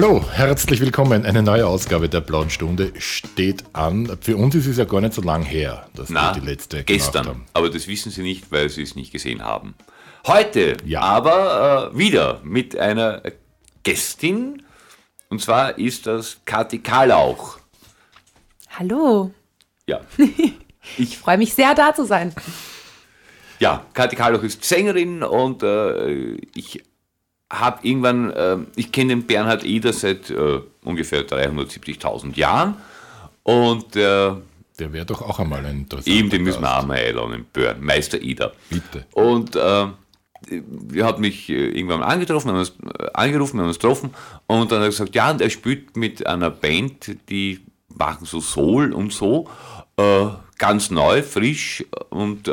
Hallo, herzlich willkommen. Eine neue Ausgabe der Blauen Stunde steht an. Für uns ist es ja gar nicht so lang her, dass Na, wir die letzte gestern. gemacht haben. Aber das wissen Sie nicht, weil Sie es nicht gesehen haben. Heute Ja. aber äh, wieder mit einer Gästin. Und zwar ist das Kathi Karlauch. Hallo, Ja. ich freue mich sehr, da zu sein. Ja, Kathi Karlauch ist Sängerin und äh, ich habe irgendwann, äh, ich kenne den Bernhard Eder seit äh, ungefähr 370.000 Jahren und äh, Der wäre doch auch einmal ein interessanter Eben, den müssen wir auch mal einladen, Börn, Meister Ida. Bitte. Und äh, er hat mich äh, irgendwann angetroffen, haben uns, äh, angerufen, haben uns getroffen und dann hat er gesagt, ja, und er spielt mit einer Band, die machen so Soul und so, ganz neu, frisch und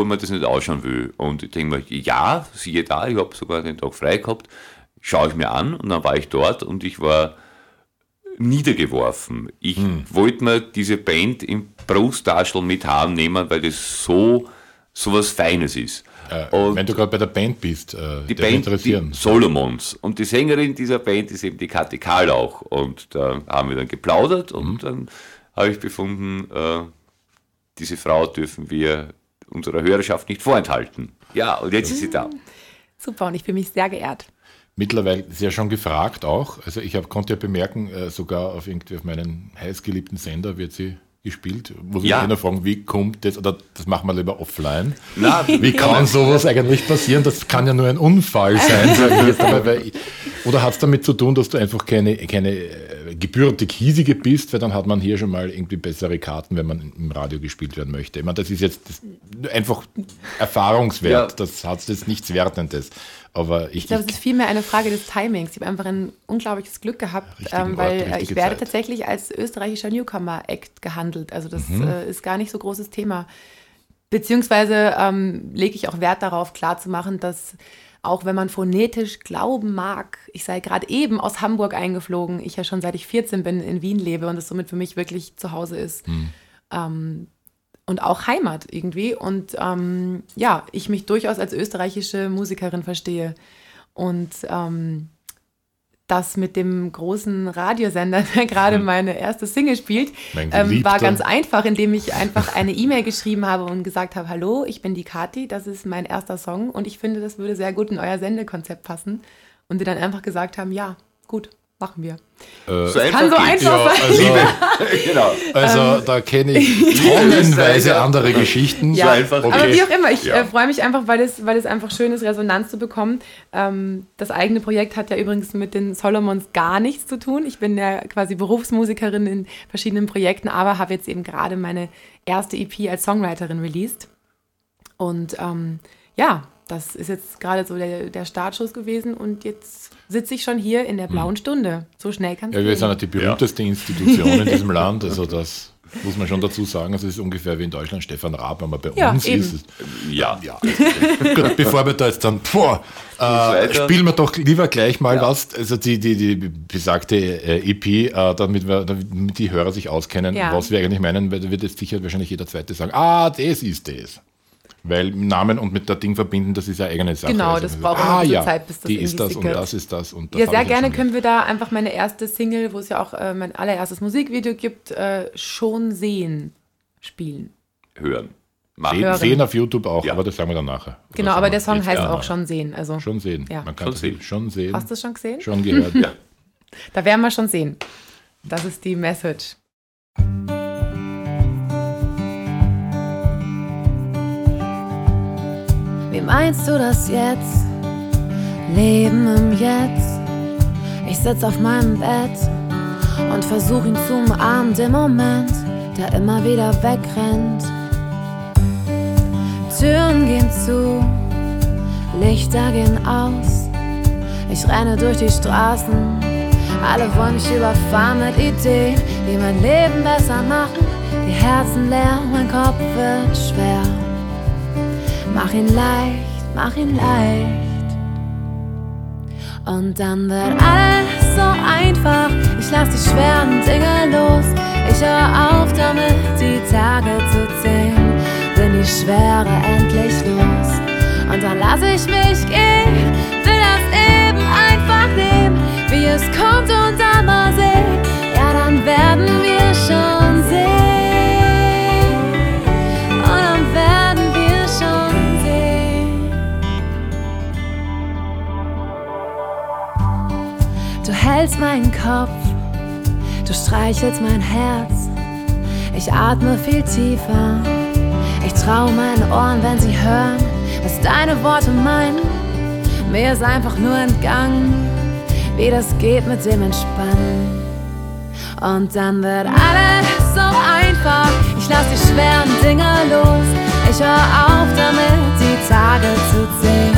ob mir das nicht ausschauen will. Und ich denke mir, ja, siehe da, ich habe sogar den Tag frei gehabt, schaue ich mir an und dann war ich dort und ich war niedergeworfen. Ich wollte mir diese Band im Brusttaschel mit haben nehmen, weil das so, so was Feines ist. Äh, wenn du gerade bei der Band bist, äh, die Band interessieren. Die Solomons. Und die Sängerin dieser Band ist eben die Kathi Karlauch. Und da haben wir dann geplaudert und Mhm. dann habe ich befunden, äh, diese Frau dürfen wir unserer Hörerschaft nicht vorenthalten. Ja, und jetzt ist sie da. Super und ich fühle mich sehr geehrt. Mittlerweile sehr schon gefragt auch. Also ich hab, konnte ja bemerken, äh, sogar auf irgendwie auf meinen heißgeliebten Sender wird sie gespielt. Muss Ja. ich einer fragen, wie kommt das, oder das machen wir lieber offline. Na, Wie kann sowas eigentlich passieren? Das kann ja nur ein Unfall sein, jetzt einmal. Weil ich, oder hat es damit zu tun, dass du einfach keine, keine äh, gebürtig hiesige bist, weil dann hat man hier schon mal irgendwie bessere Karten, wenn man im Radio gespielt werden möchte. Ich meine, das ist jetzt das, einfach Erfahrungswert. Ja. Das hat jetzt nichts Wertendes. Aber ich, Ich glaube, es ist vielmehr eine Frage des Timings. Ich habe einfach ein unglaubliches Glück gehabt, ähm, Ort, weil richtige ich werde Zeit. tatsächlich als österreichischer Newcomer-Act gehandelt. Also das Mhm. äh, ist gar nicht so großes Thema. Beziehungsweise ähm, lege ich auch Wert darauf, klarzumachen, dass auch wenn man phonetisch glauben mag, ich sei gerade eben aus Hamburg eingeflogen, ich ja schon seit ich 14 bin in Wien lebe und es somit für mich wirklich zu Hause ist. Ähm, und auch Heimat irgendwie. Und ähm, ja, ich mich durchaus als österreichische Musikerin verstehe. Und ähm, das mit dem großen Radiosender, der gerade meine erste Single spielt, ähm, war ganz einfach, indem ich einfach eine E-Mail geschrieben habe und gesagt habe, hallo, ich bin die Kathi, das ist mein erster Song und ich finde, das würde sehr gut in euer Sendekonzept passen. Und die dann einfach gesagt haben, ja, gut, machen wir. so Kann so einfach ja, sein. also, genau. also da kenne ich tonnenweise andere Geschichten. Ja, einfach. aber Okay. wie auch immer, ich Ja. äh, freue mich einfach, weil es, weil es einfach schön ist, Resonanz zu bekommen. Ähm, das eigene Projekt hat ja übrigens mit den Solomons gar nichts zu tun. Ich bin ja quasi Berufsmusikerin in verschiedenen Projekten, aber habe jetzt eben gerade meine erste EP als Songwriterin released. Und ähm, ja, das ist jetzt gerade so der, der Startschuss gewesen und jetzt sitze ich schon hier in der blauen Stunde. So schnell kann es Ja, wir sind ja die berühmteste Institution in diesem Land. Also das muss man schon dazu sagen. Also es ist ungefähr wie in Deutschland Stefan Raab, wenn man bei Ja, uns eben. ist. Ja. Ja. Gut, bevor wir da jetzt dann, boah, äh, spielen wir doch lieber gleich mal was, also die, die, die besagte äh, EP, äh, damit, wir, damit die Hörer sich auskennen, Ja. was wir eigentlich meinen, weil da wird jetzt sicher wahrscheinlich jeder Zweite sagen, ah, das ist das. Weil Namen und mit der Ding verbinden, das ist ja eigene Sache. Genau, Also das man braucht ah, ja, Zeit, bis das die ist das und sickert. das ist das. Und da Ja, sehr gerne können wir da einfach meine erste Single, wo es ja auch äh, mein allererstes Musikvideo gibt, äh, schon sehen, spielen. Hören. Sehen, sehen auf YouTube auch, Ja. aber das sagen wir dann nachher. Oder Genau, aber der Song jetzt heißt auch schon sehen. Also Schon sehen. Ja. Man kann Schon das sehen. schon sehen. hast du es schon gesehen? Schon gehört. Ja. Da werden wir schon sehen. Das ist die Message. Wie meinst du das jetzt? Leben im Jetzt. Ich sitz auf meinem Bett und versuch ihn zu umarmen, den Moment, der immer wieder wegrennt. Türen gehen zu, Lichter gehen aus. Ich renne durch die Straßen, alle wollen mich überfahren mit Ideen, die mein Leben besser machen. Die Herzen leer, mein Kopf wird schwer. Mach ihn leicht, mach ihn leicht. Und dann wird alles so einfach. Ich lass die schweren Dinge los. Ich höre auf damit, die Tage zu zählen. Bin die Schwere endlich los. Und dann lass ich mich gehen. Will das Leben einfach nehmen, wie Du streichelst mein Herz. Ich atme viel tiefer. Ich trau meinen Ohren, wenn sie hören, was deine Worte meinen. Mir ist einfach nur entgangen, wie das geht mit dem Entspannen. Und dann wird alles so einfach. Ich lass die schweren Dinge los. Ich hör auf damit, die Tage zu zählen.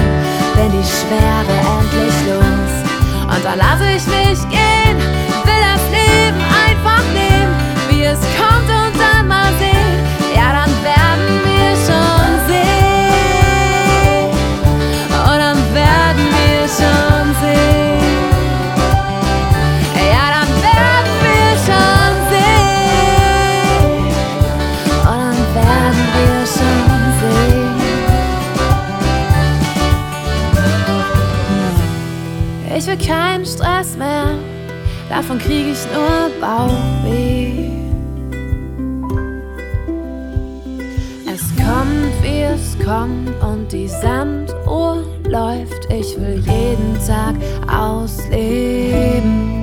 Denn die Schwere endlich los. Und dann lass ich mich gehen, es kommt und dann mal sehen. Ja, dann werden wir schon sehen. Und dann werden wir schon sehen. Ja, dann werden wir schon sehen. Und dann werden wir schon sehen. Ich will keinen Stress mehr, davon krieg ich nur Bauchweh. Kommt und die Sanduhr läuft. Ich will jeden Tag ausleben.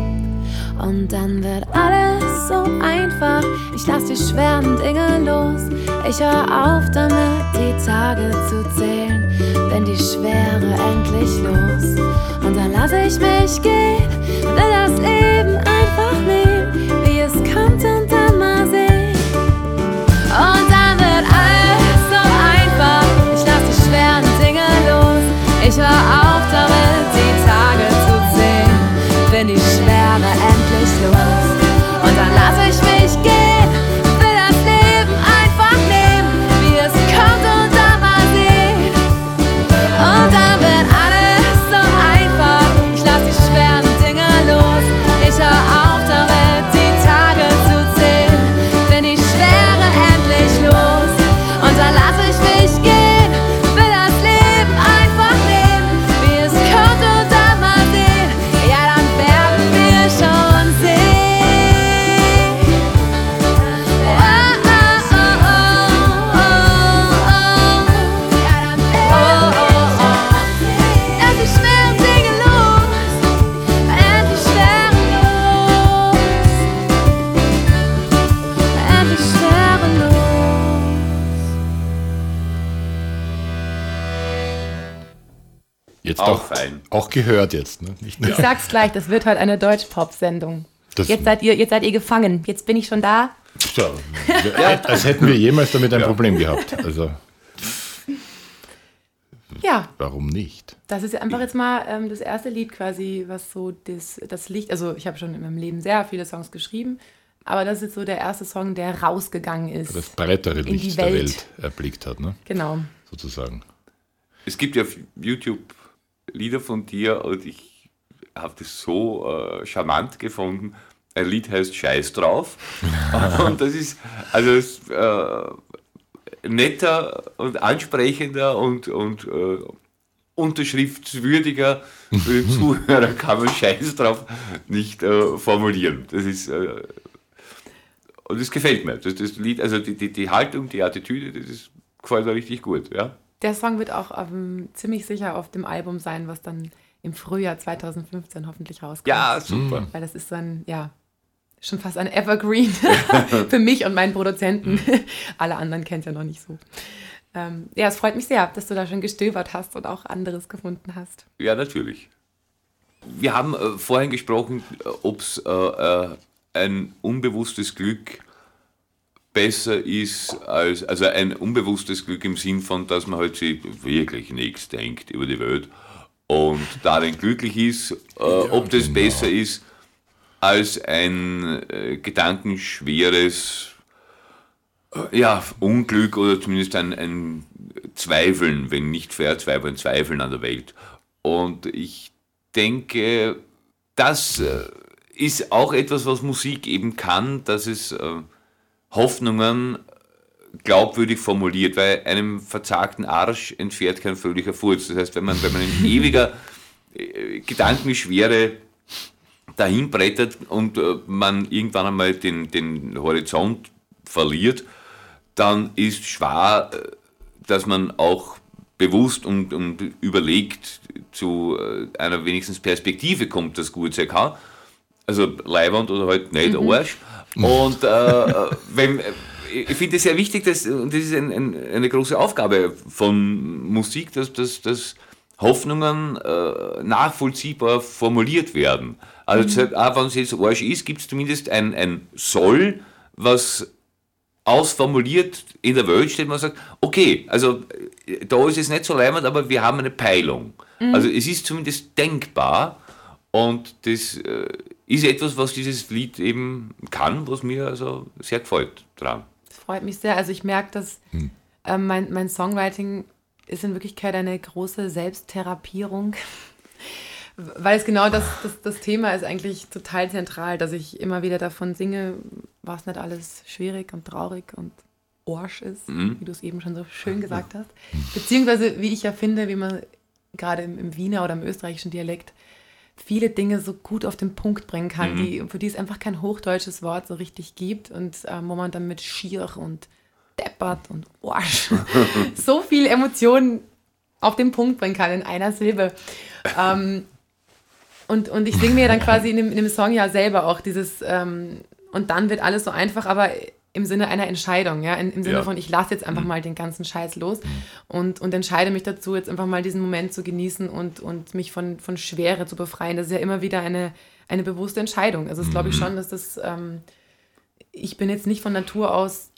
Und dann wird alles so einfach. Ich lass die schweren Dinge los. Ich hör auf damit, die Tage zu zählen. Denn die Schwere endlich los. Und dann lass ich mich gehen. Will das Leben einfach gehört jetzt. Ne? Nicht Ich sag's gleich, das wird heute eine Deutsch-Pop-Sendung. Jetzt seid, ihr, jetzt seid ihr gefangen. Jetzt bin ich schon da. so, wir- als hätten wir jemals damit ein Problem gehabt. Also Ja, warum nicht? das ist einfach jetzt mal ähm, das erste Lied quasi, was so das, das Licht, also ich habe schon in meinem Leben sehr viele Songs geschrieben, aber das ist so der erste Song, der rausgegangen ist. Das breitere die Licht der Welt. Welt erblickt hat, ne? Genau. sozusagen. Es gibt ja auf YouTube Lieder von dir und ich habe das so äh, charmant gefunden. Ein Lied heißt Scheiß drauf. und das ist also es, äh, netter und ansprechender und, und äh, unterschriftswürdiger für den Zuhörer kann man Scheiß drauf nicht äh, formulieren. Das ist äh, und das gefällt mir. Das, das Lied, also die, die, die Haltung, die Attitüde, das ist, gefällt mir richtig gut. Ja. Der Song wird auch auf dem, ziemlich sicher auf dem Album sein, was dann im Frühjahr 2015 hoffentlich rauskommt. Ja, super. Weil das ist so ein, ja, schon fast ein Evergreen für mich und meinen Produzenten. Alle anderen kennen es ja noch nicht so. Ähm, ja, es freut mich sehr, dass du da schon gestöbert hast und auch anderes gefunden hast. Ja, natürlich. Wir haben äh, vorhin gesprochen, ob es äh, äh, ein unbewusstes Glück besser ist als, also ein unbewusstes Glück im Sinn von, dass man halt sich wirklich nichts denkt über die Welt und darin glücklich ist, äh, ob das genau. besser ist als ein äh, gedankenschweres äh, ja, Unglück oder zumindest ein, ein Zweifeln, wenn nicht verzweifeln, Zweifeln an der Welt. Und ich denke, das äh, ist auch etwas, was Musik eben kann, dass es äh, Hoffnungen glaubwürdig formuliert, weil einem verzagten Arsch entfährt kein fröhlicher Furz. Das heißt, wenn man, wenn man in ewiger äh, Gedankenschwere dahin brettert und äh, man irgendwann einmal den, den Horizont verliert, dann ist schwer, äh, dass man auch bewusst und, und überlegt zu äh, einer wenigstens Perspektive kommt, das gut sein kann. Also Leihwand oder halt nicht mhm. Arsch. Und äh, wenn, ich finde es sehr wichtig, dass, und das ist ein, ein, eine große Aufgabe von Musik, dass, dass, dass Hoffnungen äh, nachvollziehbar formuliert werden. Also mhm. auch wenn es jetzt Arsch ist, gibt es zumindest ein, ein Soll, was ausformuliert in der Welt steht, man sagt, okay, also äh, da ist es nicht so leimend, aber wir haben eine Peilung. Mhm. Also es ist zumindest denkbar und das äh, ist etwas, was dieses Lied eben kann, was mir also sehr gefällt dran. Das freut mich sehr. Also ich merke, dass hm. äh, mein, mein Songwriting ist in Wirklichkeit eine große Selbsttherapierung. Weil es genau das, das, das Thema ist eigentlich total zentral, dass ich immer wieder davon singe, was nicht alles schwierig und traurig und Orsch ist, mhm. wie du es eben schon so schön gesagt hast. Beziehungsweise, wie ich ja finde, wie man gerade im, im Wiener oder im österreichischen Dialekt viele Dinge so gut auf den Punkt bringen kann, mhm. die, für die es einfach kein hochdeutsches Wort so richtig gibt und ähm, wo man dann mit schier und deppert und Orsch so viel Emotionen auf den Punkt bringen kann in einer Silbe. Ähm, und, und ich singe mir dann quasi in dem, in dem Song ja selber auch dieses, ähm, und dann wird alles so einfach, aber im Sinne einer Entscheidung, ja, im Sinne ja. von, ich lasse jetzt einfach mhm. mal den ganzen Scheiß los mhm. und, und entscheide mich dazu, jetzt einfach mal diesen Moment zu genießen und, und mich von, von Schwere zu befreien. Das ist ja immer wieder eine, eine bewusste Entscheidung. Also, das glaube ich mhm. schon, dass das, ähm, ich bin jetzt nicht von Natur aus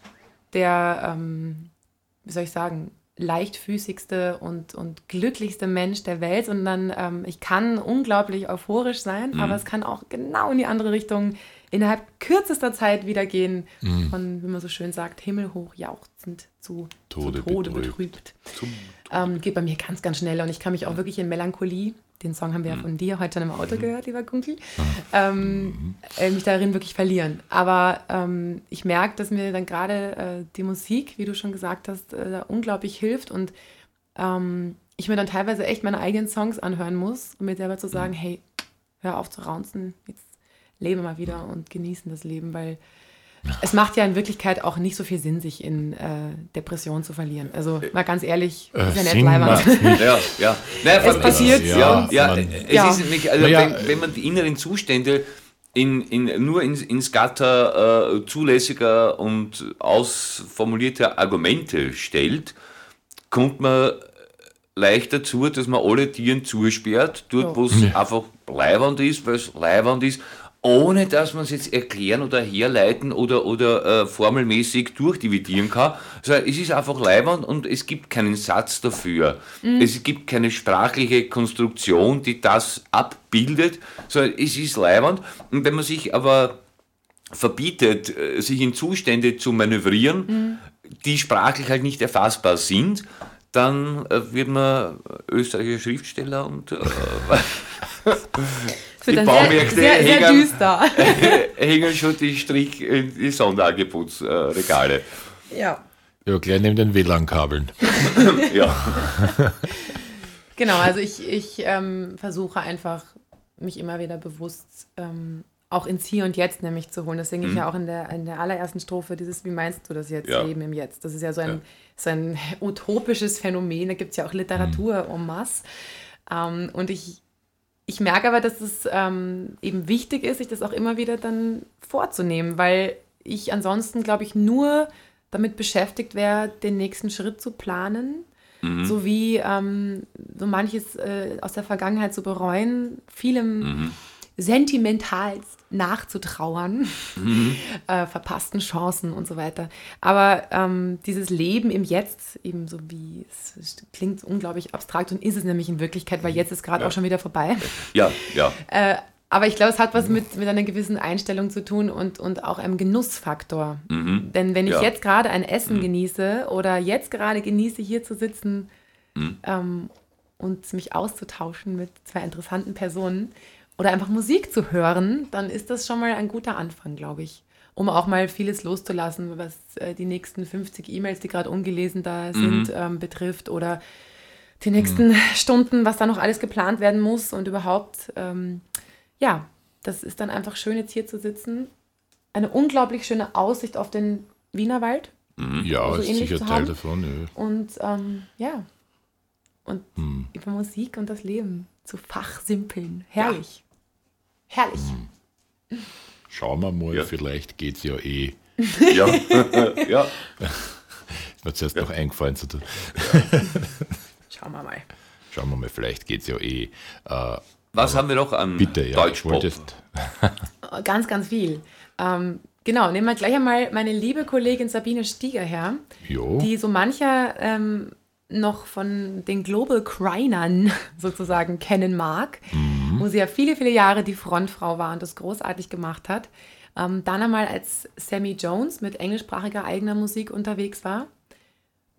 der, ähm, wie soll ich sagen, leichtfüßigste und, und glücklichste Mensch der Welt, sondern ähm, ich kann unglaublich euphorisch sein, mhm. aber es kann auch genau in die andere Richtung innerhalb kürzester Zeit wieder gehen, mhm. von, wie man so schön sagt, himmelhoch jauchzend zu Tode, zu Tode betrübt. betrübt. Ähm, geht bei mir ganz, ganz schnell und ich kann mich auch wirklich in Melancholie den Song haben wir ja mhm. von dir heute schon im Auto mhm. gehört, lieber Gunkel, ähm, äh, mich darin wirklich verlieren. Aber ähm, ich merke, dass mir dann gerade äh, die Musik, wie du schon gesagt hast, äh, unglaublich hilft und ähm, ich mir dann teilweise echt meine eigenen Songs anhören muss, um mir selber zu sagen, mhm. hey, hör auf zu raunzen, jetzt lebe mal wieder und genießen das Leben, weil es macht ja in Wirklichkeit auch nicht so viel Sinn, sich in äh, Depression zu verlieren. Also mal ganz ehrlich, äh, ist ja nicht leibend. Ja, ja. Naja, es passiert. Ja, ja, es ja. ist nicht, also naja. wenn, wenn, man die inneren Zustände in, in, nur ins, ins Gatter äh, zulässiger und ausformulierter Argumente stellt, kommt man leicht dazu, dass man alle Tieren zusperrt, dort wo es ja. einfach leiwand ist, weil es leiwand ist ohne dass man es jetzt erklären oder herleiten oder, oder äh, formelmäßig durchdividieren kann. Also es ist einfach leibend und es gibt keinen Satz dafür. Mhm. Es gibt keine sprachliche Konstruktion, die das abbildet, sondern es ist leibend. Und wenn man sich aber verbietet, äh, sich in Zustände zu manövrieren, mhm. die sprachlich halt nicht erfassbar sind, dann äh, wird man österreichischer Schriftsteller und äh, die Baumärkte sehr, sehr, sehr düster. hängen schon die Strich in die Sonderangebotsregale. Ja. Ja, gleich neben den WLAN-Kabeln. ja. Genau, also ich, ich ähm, versuche einfach, mich immer wieder bewusst ähm, auch ins Hier und Jetzt nämlich zu holen. Das singe ich mhm. ja auch in der, in der allerersten Strophe, dieses Wie meinst du das jetzt, ja. Leben im Jetzt? Das ist ja so ein, ja. so ein utopisches Phänomen, da gibt es ja auch Literatur mhm. en masse. Ähm, und ich, ich merke aber, dass es ähm, eben wichtig ist, sich das auch immer wieder dann vorzunehmen, weil ich ansonsten, glaube ich, nur damit beschäftigt wäre, den nächsten Schritt zu planen, mhm. sowie ähm, so manches äh, aus der Vergangenheit zu bereuen, vielem mhm. Sentimentalst nachzutrauern, mhm. äh, verpassten Chancen und so weiter. Aber ähm, dieses Leben im Jetzt, eben so wie es, es, klingt unglaublich abstrakt und ist es nämlich in Wirklichkeit, weil jetzt ist gerade ja. auch schon wieder vorbei. Ja, ja. Äh, aber ich glaube, es hat was mit, mit einer gewissen Einstellung zu tun und, und auch einem Genussfaktor. Mhm. Denn wenn ich ja. jetzt gerade ein Essen mhm. genieße oder jetzt gerade genieße, hier zu sitzen mhm. ähm, und mich auszutauschen mit zwei interessanten Personen, oder einfach Musik zu hören, dann ist das schon mal ein guter Anfang, glaube ich. Um auch mal vieles loszulassen, was äh, die nächsten 50 E-Mails, die gerade ungelesen da mhm. sind, mhm. ähm, betrifft oder die nächsten mhm. Stunden, was da noch alles geplant werden muss und überhaupt, ähm, ja, das ist dann einfach schön, jetzt hier zu sitzen. Eine unglaublich schöne Aussicht auf den Wienerwald. Mhm. Ja, also ist sicher Teil davon. Ja. Und ähm, ja, und über Musik und das Leben zu fachsimpeln. Herrlich. Herrlich. Schauen wir mal, Ja. vielleicht geht es ja eh. Ja, ja. Ist mir zuerst noch eingefallen zu tun. Schauen wir mal. Schauen wir mal, vielleicht geht es ja eh. Äh, Was haben wir noch an bitte, ja. Deutschpop? wolltest- Ganz, ganz viel. Ähm, genau, nehmen wir gleich einmal meine liebe Kollegin Sabine Stieger her, Jo. die so mancher ähm, noch von den Global Crinern sozusagen kennen mag, wo sie ja viele, viele Jahre die Frontfrau war und das großartig gemacht hat. Ähm, dann einmal als Sammy Jones mit englischsprachiger eigener Musik unterwegs war.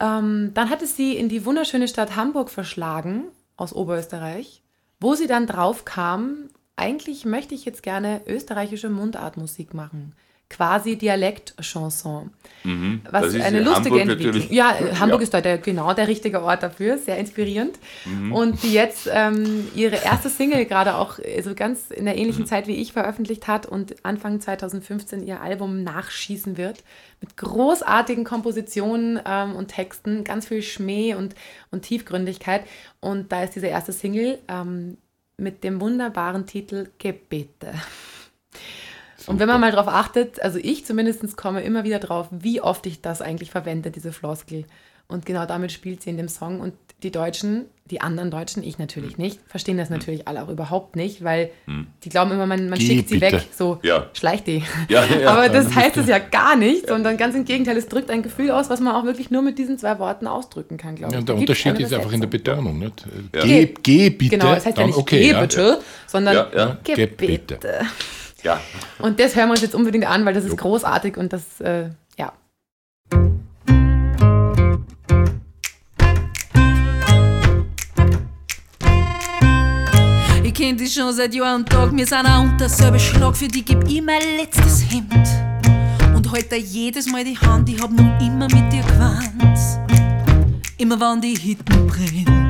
Ähm, dann hat es sie in die wunderschöne Stadt Hamburg verschlagen, aus Oberösterreich, wo sie dann drauf kam, eigentlich möchte ich jetzt gerne österreichische Mundartmusik machen. Quasi Dialektchanson. Was Mhm. Ist eine in lustige Hamburg Entwicklung. natürlich- Ja, Hamburg Ja. ist da der, genau der richtige Ort dafür, sehr inspirierend. Mhm. Und die jetzt ähm, ihre erste Single gerade auch also ganz in der Mhm. ähnlichen Zeit wie ich veröffentlicht hat und Anfang 2015 ihr Album nachschießen wird. Mit großartigen Kompositionen ähm, und Texten, ganz viel Schmäh und, und Tiefgründigkeit. Und da ist diese erste Single ähm, mit dem wunderbaren Titel Gebete. Und wenn man mal darauf achtet, also ich zumindest komme immer wieder drauf, wie oft ich das eigentlich verwende, diese Floskel. Und genau damit spielt sie in dem Song. Und die Deutschen, die anderen Deutschen, ich natürlich nicht, verstehen das natürlich alle auch überhaupt nicht, weil die glauben immer, man, man schickt sie bitte. weg, so Ja. schleicht die. Ja, ja. Aber das heißt es ja gar nicht, sondern ganz im Gegenteil, es drückt ein Gefühl aus, was man auch wirklich nur mit diesen zwei Worten ausdrücken kann, glaube ich. Ja, der Unterschied ist einfach in der. Betonung. Nicht? Geh, geh bitte. Genau, es heißt ja nicht okay, geh bitte, sondern Geh bitte. bitte. Ja. Und das hören wir uns jetzt unbedingt an, weil das ist großartig und das, äh, ja. Ich kenn dich schon seit Jahr und Tag, wir sind auch unter selber Schlag, für die geb ich mein letztes Hemd. Und halt dir jedes Mal die Hand, ich hab noch immer mit dir gewandt. Immer wann die Hitten brennt.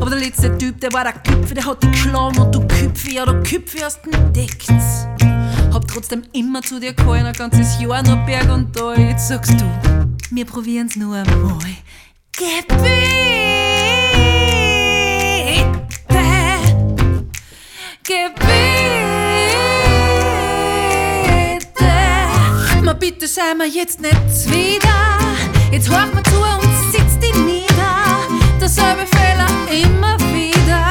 Aber der letzte Typ, der war der Köpfe, der hat dich geschlagen und du Köpfe, ja du Köpfe hast entdeckt. Hab trotzdem immer zu dir gehalten, ein ganzes Jahr nur Berg und Tal. Jetzt sagst du, wir probieren's nur einmal. Gebete! Gebete. Ma bitte sei mir jetzt nicht wieder. Jetzt hör mir zu und. Derselbe Fehler immer wieder.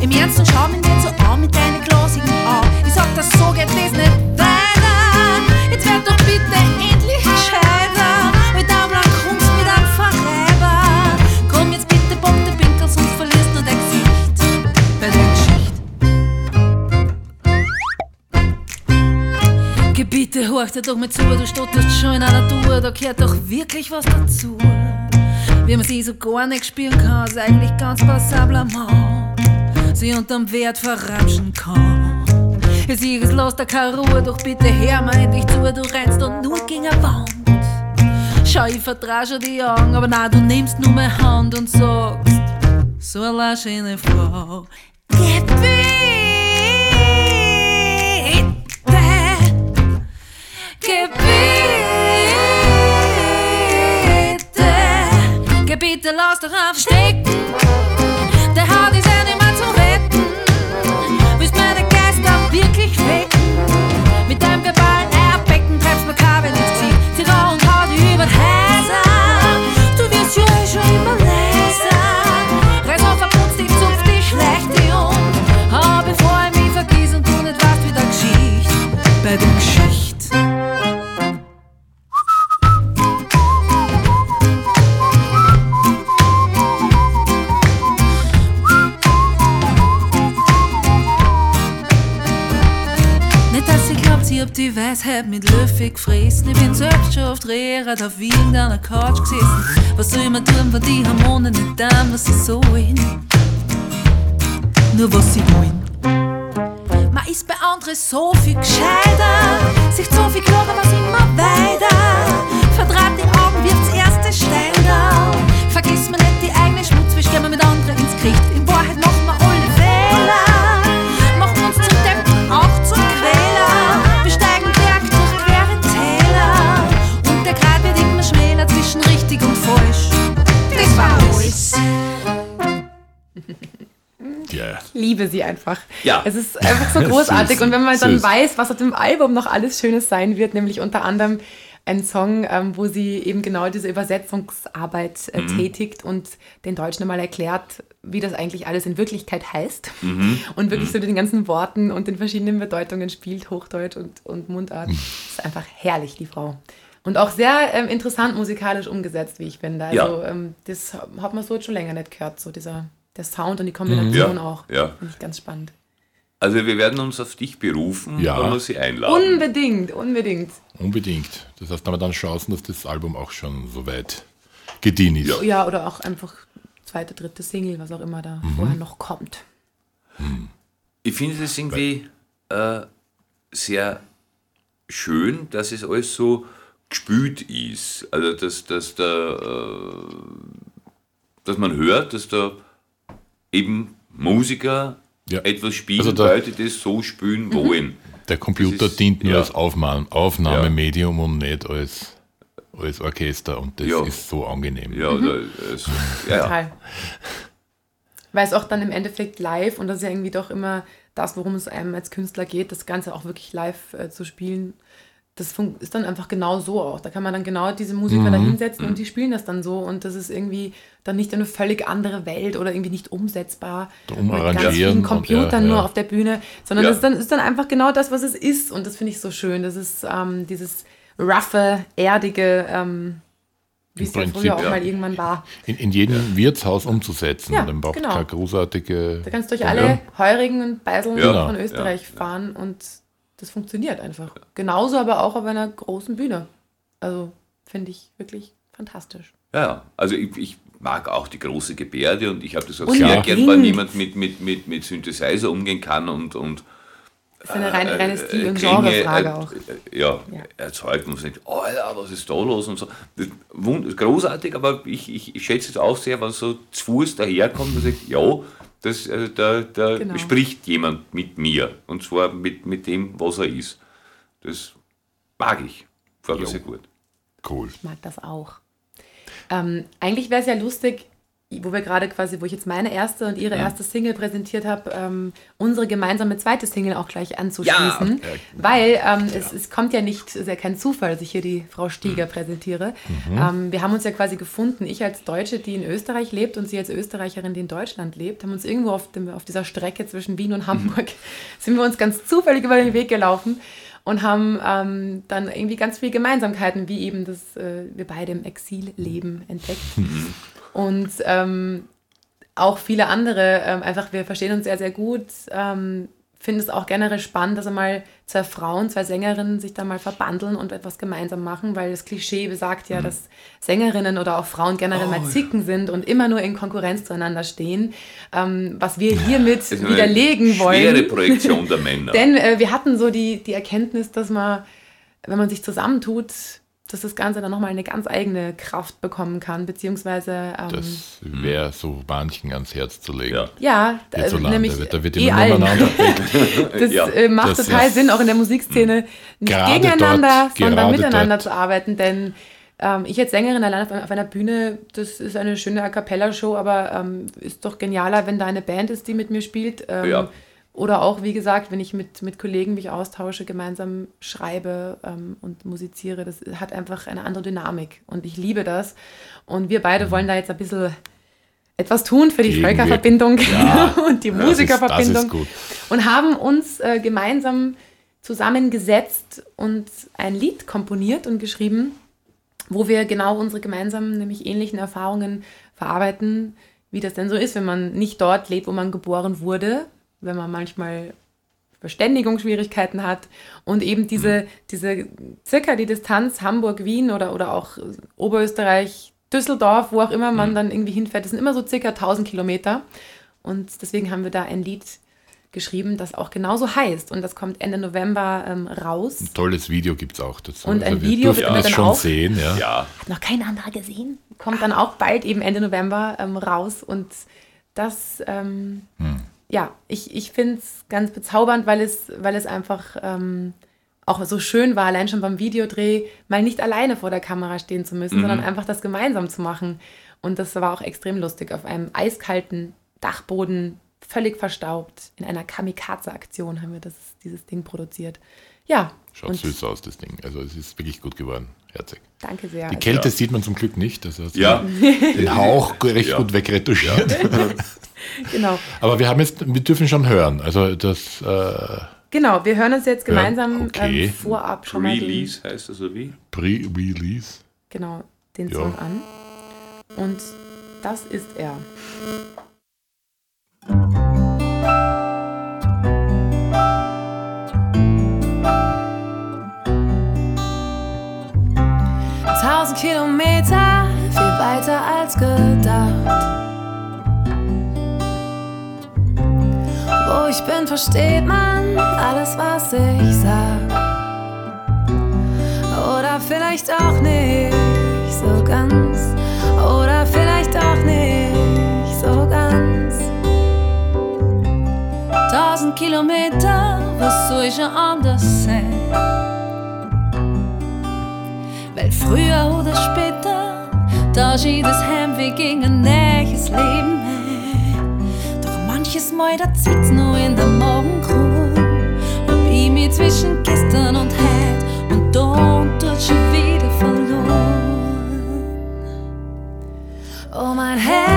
Im Ernst und schau mich nicht so an mit deinen glasigen Augen. Ich sag das so geht das nicht weiter. Jetzt werd doch bitte endlich gescheiter. Mit einem lang Kunst, mit einem Verreiber. Komm jetzt bitte, bock den Pinkel, sonst verlierst du dein Gesicht. Bei der Geschichte. Gebiete, horch dir doch mal zu, du stotterst schon in einer Tour, da gehört doch wirklich was dazu. Wie man sie so gar nicht spielen kann, ist eigentlich ganz passablement. Sie unterm Wert verramschen kann. Ich sehe es los, da keine Ruhe, doch bitte hör mir endlich zu, du rennst doch nur gegen eine Wand. Schau, ich vertrau schon die Augen, aber na, du nimmst nur meine Hand und sagst, so eine schöne Frau. Gebete, Gebete, lass doch einfach stecken. Die Weisheit mit Löffel gefressen. Ich bin selbst schon oft Rehrad auf irgendeiner Couch gesessen. Was soll mir tun, wenn die Hormone nicht tun, was sie sollen? Nur was sie wollen. Man ist bei anderen so viel gescheiter, sich so viel klarer, was immer weiter. Verdraht die Augen, wirft's erste Stein. Vergiss mir nicht die eigene Schmutzwäsche, gehen wir mit anderen ins Gericht. In Wahrheit machen liebe sie einfach. Ja. Es ist einfach so großartig. Süß. Und wenn man dann Süß. weiß, was auf dem Album noch alles Schönes sein wird, nämlich unter anderem ein Song, ähm, wo sie eben genau diese Übersetzungsarbeit äh, Mhm. tätigt und den Deutschen einmal erklärt, wie das eigentlich alles in Wirklichkeit heißt. Mhm. Und wirklich so mit den ganzen Worten und den verschiedenen Bedeutungen spielt, Hochdeutsch und, und Mundart. Mhm. Ist einfach herrlich, die Frau. Und auch sehr ähm, interessant musikalisch umgesetzt, wie ich finde. Also Ja. ähm, das hat man so jetzt schon länger nicht gehört, so dieser der Sound und die Kombination Mhm. Ja, auch. ja. Finde ich ganz spannend. Also wir werden uns auf dich berufen, Ja. wenn wir sie einladen. Unbedingt, unbedingt. Unbedingt. Das heißt, haben wir dann Chancen, dass das Album auch schon so weit gediehen ist. Ja. Ja, oder auch einfach zweite, dritte Single, was auch immer da Mhm. vorher noch kommt. Ich finde das irgendwie äh, sehr schön, dass es alles so gespült ist. Also, dass, dass, da, äh, dass man hört, dass da eben Musiker Ja. etwas spielen, Also da- die das so spielen wollen. Der Computer ist- dient nur ja. als Aufma Aufnahmemedium und nicht als, als Orchester und das Ja. ist so angenehm. Ja, oder, also, ja, ja. Total. Weil es auch dann im Endeffekt live, und das ist ja irgendwie doch immer das, worum es einem als Künstler geht, das Ganze auch wirklich live äh, zu spielen, das ist dann einfach genau so auch. Da kann man dann genau diese Musiker da hinsetzen und die spielen das dann so und das ist irgendwie dann nicht eine völlig andere Welt oder irgendwie nicht umsetzbar mit ganz umarrangieren vielen Computern ja, nur ja. auf der Bühne, sondern Ja. das ist dann, ist dann einfach genau das, was es ist und das finde ich so schön. Das ist ähm, dieses roughe, erdige, ähm, wie Im es ja Prinzip, früher auch ja. mal irgendwann war. In, in jedem Wirtshaus umzusetzen. Ja, dann braucht genau. keine großartige. Da kannst du durch alle Heurigen und Beiseln Ja, von Österreich fahren und das funktioniert einfach. Genauso aber auch auf einer großen Bühne. Also finde ich wirklich fantastisch. Ja, also ich, ich mag auch die große Gebärde und ich habe das auch Und sehr gern, wenn jemand mit, mit, mit, mit Synthesizer umgehen kann und, und Das ist eine reine, reine Stil- und Klänge, Genrefrage äh, auch. äh, Ja, Ja. erzeugt und sagt, oh ja, was ist da los und so. Großartig, aber ich, ich, ich schätze es auch sehr, wenn so Fuß daherkommt und sagt, ja, das, äh, da, da Genau. spricht jemand mit mir und zwar mit, mit dem, was er ist. Das mag ich. Das Jo. sehr gut. Cool. Ich mag das auch. Ähm, eigentlich wäre es ja lustig, wo wir gerade quasi, wo ich jetzt meine erste und ihre erste Single präsentiert habe, ähm, unsere gemeinsame zweite Single auch gleich anzuschließen. Ja. Weil ähm, es, es kommt ja nicht, es ist ja kein Zufall, dass ich hier die Frau Mhm. Stieger präsentiere. Ähm, wir haben uns ja quasi gefunden, ich als Deutsche, die in Österreich lebt und sie als Österreicherin, die in Deutschland lebt, haben uns irgendwo auf, dem, auf dieser Strecke zwischen Wien Mhm. und Hamburg, sind wir uns ganz zufällig über den Weg gelaufen und haben ähm, dann irgendwie ganz viele Gemeinsamkeiten, wie eben, dass äh, wir beide im Exil leben, entdeckt. Und ähm, auch viele andere, ähm, einfach, wir verstehen uns sehr, sehr gut. Ähm, finde es auch generell spannend, dass einmal zwei Frauen, zwei Sängerinnen sich da mal verbandeln und etwas gemeinsam machen, weil das Klischee besagt Mhm. ja, dass Sängerinnen oder auch Frauen generell Oh, mal Zicken sind und immer nur in Konkurrenz zueinander stehen, ähm, was wir hiermit eine widerlegen wollen. Schwere Projektion der Männer. Denn äh, wir hatten so die, die Erkenntnis, dass man, wenn man sich zusammentut, dass das Ganze dann nochmal eine ganz eigene Kraft bekommen kann, beziehungsweise ähm, Das wäre so manchen ans Herz zu legen. Ja. ja, Hierzulande nämlich wird, da wird eh immer nebeneinander Das Ja. äh, macht Das total Sinn, auch in der Musikszene nicht gegeneinander, dort, sondern miteinander dort. zu arbeiten, denn ähm, ich als Sängerin allein auf, auf einer Bühne, das ist eine schöne A Cappella-Show, aber ähm, ist doch genialer, wenn da eine Band ist, die mit mir spielt. Ähm, Ja. Oder auch, wie gesagt, wenn ich mit, mit Kollegen mich austausche, gemeinsam schreibe ähm, und musiziere, das hat einfach eine andere Dynamik. Und ich liebe das. Und wir beide wollen da jetzt ein bisschen etwas tun für die Gegenwirken. Völkerverbindung und die Das ist, das Musikerverbindung ist und haben uns äh, gemeinsam zusammengesetzt und ein Lied komponiert und geschrieben, wo wir genau unsere gemeinsamen, nämlich ähnlichen Erfahrungen verarbeiten, wie das denn so ist, wenn man nicht dort lebt, wo man geboren wurde, wenn man manchmal Verständigungsschwierigkeiten hat und eben diese, diese circa die Distanz Hamburg-Wien oder, oder auch Oberösterreich, Düsseldorf, wo auch immer man dann irgendwie hinfährt, das sind immer so circa 1000 Kilometer und deswegen haben wir da ein Lied geschrieben, das auch genauso heißt und das kommt Ende November ähm, raus. Ein tolles Video gibt es auch dazu. Und ein wir Video wird man das dann schon auch- sehen. Ja. Ja, Hat noch kein anderer gesehen. Kommt dann auch bald eben Ende November ähm, raus. Und das, ähm, ja, ich, ich finde es ganz bezaubernd, weil es, weil es einfach ähm, auch so schön war, allein schon beim Videodreh, mal nicht alleine vor der Kamera stehen zu müssen, sondern einfach das gemeinsam zu machen. Und das war auch extrem lustig, auf einem eiskalten Dachboden völlig verstaubt. In einer Kamikaze-Aktion haben wir das, dieses Ding produziert. Ja. Schaut süß aus, das Ding. Also es ist wirklich gut geworden. Herzig. Danke sehr. Die Also, Kälte sieht man zum Glück nicht. Also hast du Ja. den Hauch recht Ja. gut wegretuschiert. genau. Aber wir haben jetzt, wir dürfen schon hören. Also das äh, genau, wir hören uns jetzt gemeinsam okay. ähm, vorab schon mal den, Release heißt das oder wie? Pre-Release. genau, den Ja. Song an. Und das ist er. Tausend Kilometer, viel weiter als gedacht. Wo ich bin, versteht man alles, was ich sag. Oder vielleicht auch nicht so ganz. Oder vielleicht auch nicht so ganz. Tausend Kilometer, was soll schon anders sein? Weil früher oder später, da steht das Heimweg gegen ein nächstes Leben ein. Doch manches Mal, da zieht's nur in der Morgengrund. Hab ich mich zwischen gestern und heute und da und dort schon wieder verloren. Oh, mein Herz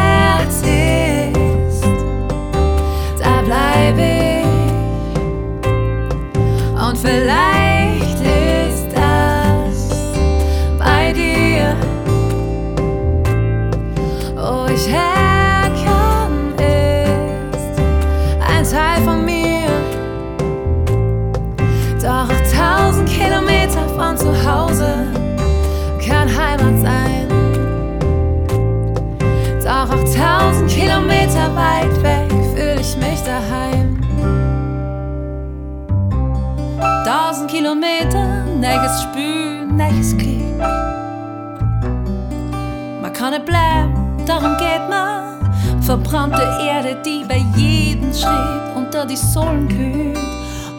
weit weg fühle ich mich daheim. Tausend Kilometer, neues Spül, neues Glück. Man kann nicht bleiben, darum geht man. Verbrannte Erde, die bei jedem Schritt unter die Sohlen kühlt.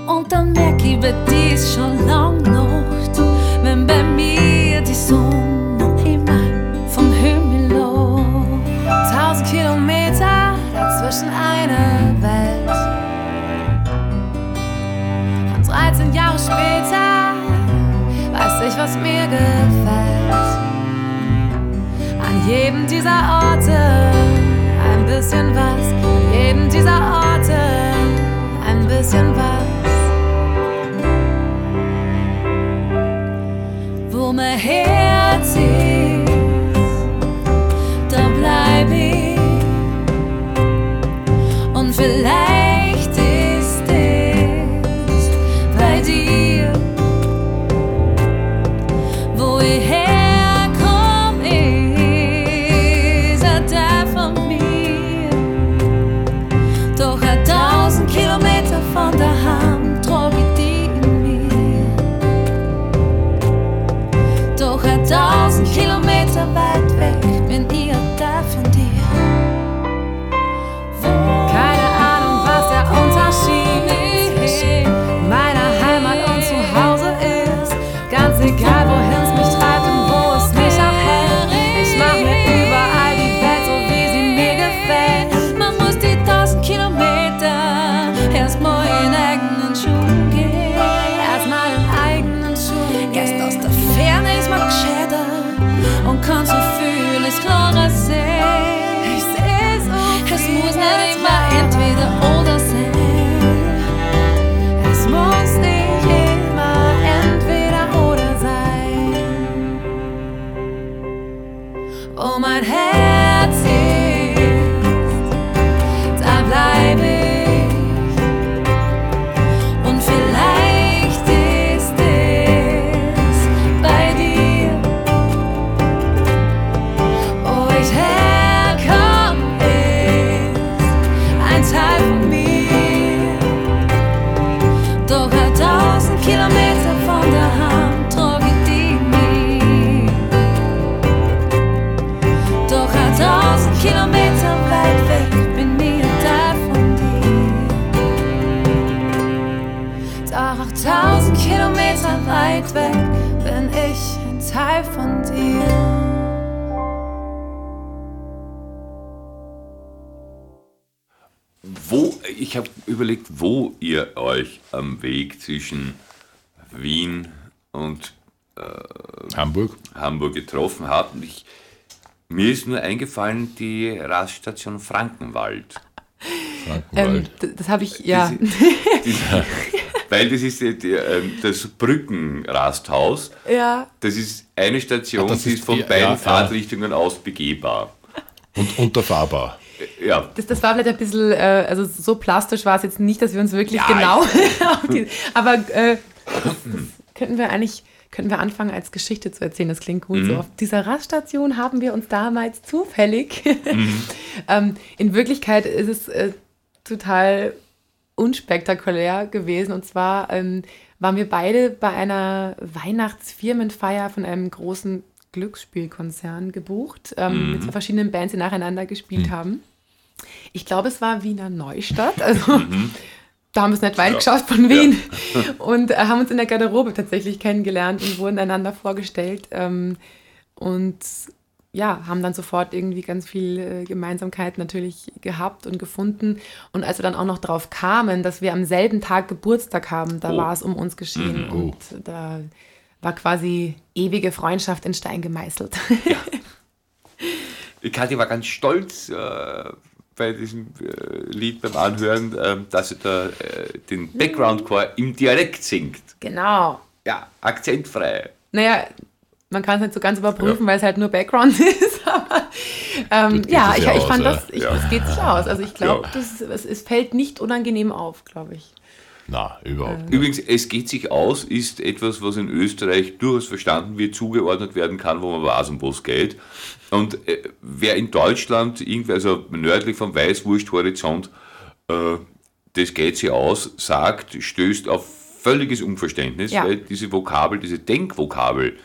Und dann merk ich, dir ist schon lang Nacht, wenn bei mir die Sonne dazwischen eine Welt. Und 13 Jahre später weiß ich, was mir gefällt. An jedem dieser Orte ein bisschen was. An jedem dieser Orte ein bisschen was. Wo mein Herz ich habe überlegt, wo ihr euch am Weg zwischen Wien und Hamburg. Hamburg getroffen habt. Und ich, mir ist nur eingefallen die Raststation Frankenwald. Ähm, Frankenwald. d- das habe ich, ja. Diese, weil das ist die, die, ähm, das Brückenrasthaus. ja. Das ist eine Station, Ah, das die ist ist von die- beiden ja, ja. Fahrtrichtungen aus begehbar. Und unterfahrbar. Ja, Das, das war vielleicht ein bisschen, äh, also so plastisch war es jetzt nicht, dass wir uns wirklich Ja, genau auf die, aber äh, das, das könnten wir eigentlich, könnten wir anfangen als Geschichte zu erzählen, das klingt gut. So, auf dieser Raststation haben wir uns damals zufällig, ähm, in Wirklichkeit ist es äh, total unspektakulär gewesen. Und zwar ähm, waren wir beide bei einer Weihnachtsfirmenfeier von einem großen Glücksspielkonzern gebucht, ähm, mit zwei verschiedenen Bands, die nacheinander gespielt haben. Ich glaube, es war Wiener Neustadt. Also da haben wir es nicht weit geschafft von Wien. Und äh, haben uns in der Garderobe tatsächlich kennengelernt und wurden einander vorgestellt. Ähm, und ja, haben dann sofort irgendwie ganz viel äh, Gemeinsamkeit natürlich gehabt und gefunden. Und als wir dann auch noch drauf kamen, dass wir am selben Tag Geburtstag haben, da Oh. war es um uns geschehen. Und da war quasi ewige Freundschaft in Stein gemeißelt. die Kathi war ganz stolz äh, bei diesem äh, Lied beim Anhören, äh, dass sie da äh, den Background-Chor im Dialekt singt. genau. Ja, akzentfrei. Naja, man kann es nicht so ganz überprüfen, weil es halt nur Background ist. Aber ähm, ja, ich, ja ich aus, fand ja. das, ich, Ja. es geht sich aus. Also ich glaube, Ja. das es fällt nicht unangenehm auf, glaube ich. Na, überhaupt nicht. Übrigens, es geht sich aus, ist etwas, was in Österreich durchaus verstanden wird, zugeordnet werden kann, wo man weiß, um was geht. Und äh, wer in Deutschland, irgendwie, also nördlich vom Weißwursthorizont, äh, das geht sich aus, sagt, stößt auf völliges Unverständnis, Ja. weil diese Vokabel, diese Denkvokabel,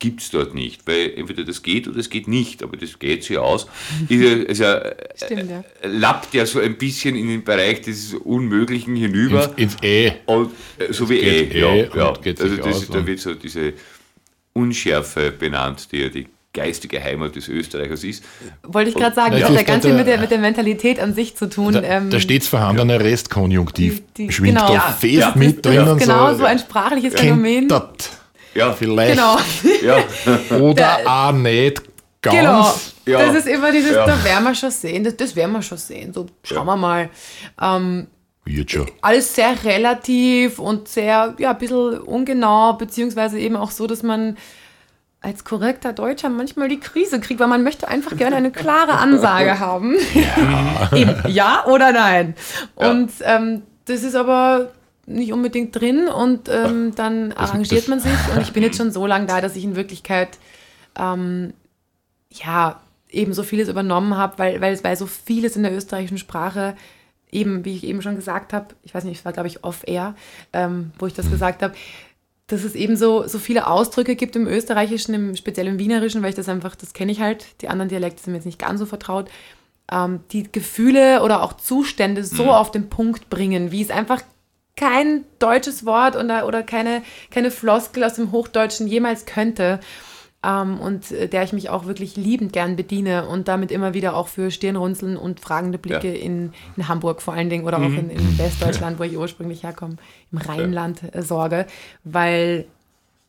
gibt es dort nicht, weil entweder das geht oder das geht nicht, aber das geht sich aus. Ist ja, ist ja, äh, Stimmt, ja. lappt ja so ein bisschen in den Bereich des Unmöglichen hinüber. Ins, ins E. Und, äh, so wie geht eh, ja, eh ja. also das, aus da wird so diese Unschärfe benannt, die ja die geistige Heimat des Österreichers ist. Wollte ich gerade sagen, das es hat ja ganz der- viel mit der, mit der Mentalität an sich zu tun. Der, ähm, der stets vorhandene Restkonjunktiv die- die- schwingt genau. da Ja, fest ja. mit ist genau so, so ein sprachliches Phänomen. kennt das Ja, vielleicht Genau, ja, oder Der- auch nicht ganz. genau. Ja. Das ist immer dieses, Ja. da werden wir schon sehen, das, das werden wir schon sehen. So, schauen wir mal. Ähm, Wird schon. alles sehr relativ und sehr, ja, ein bisschen ungenau, beziehungsweise eben auch so, dass man als korrekter Deutscher manchmal die Krise kriegt, weil man möchte einfach gerne eine klare Ansage haben. Ja, eben, ja oder nein. Und ähm, das ist aber nicht unbedingt drin und ähm, dann arrangiert das- man sich. Und ich bin jetzt schon so lange da, dass ich in Wirklichkeit ähm, ja eben so vieles übernommen habe, weil, weil, weil so vieles in der österreichischen Sprache eben, wie ich eben schon gesagt habe, ich weiß nicht, es war glaube ich off-air, ähm, wo ich das gesagt habe, dass es eben so, so viele Ausdrücke gibt im Österreichischen, im, speziell im Wienerischen, weil ich das einfach, das kenne ich halt, die anderen Dialekte sind mir jetzt nicht ganz so vertraut, ähm, die Gefühle oder auch Zustände so auf den Punkt bringen, wie es einfach kein deutsches Wort oder, oder keine, keine Floskel aus dem Hochdeutschen jemals könnte. Ähm, und äh, der ich mich auch wirklich liebend gern bediene und damit immer wieder auch für Stirnrunzeln und fragende Blicke Ja. in, in Hamburg vor allen Dingen oder auch in, in Westdeutschland, wo ich ursprünglich herkomme, im Rheinland äh, sorge, weil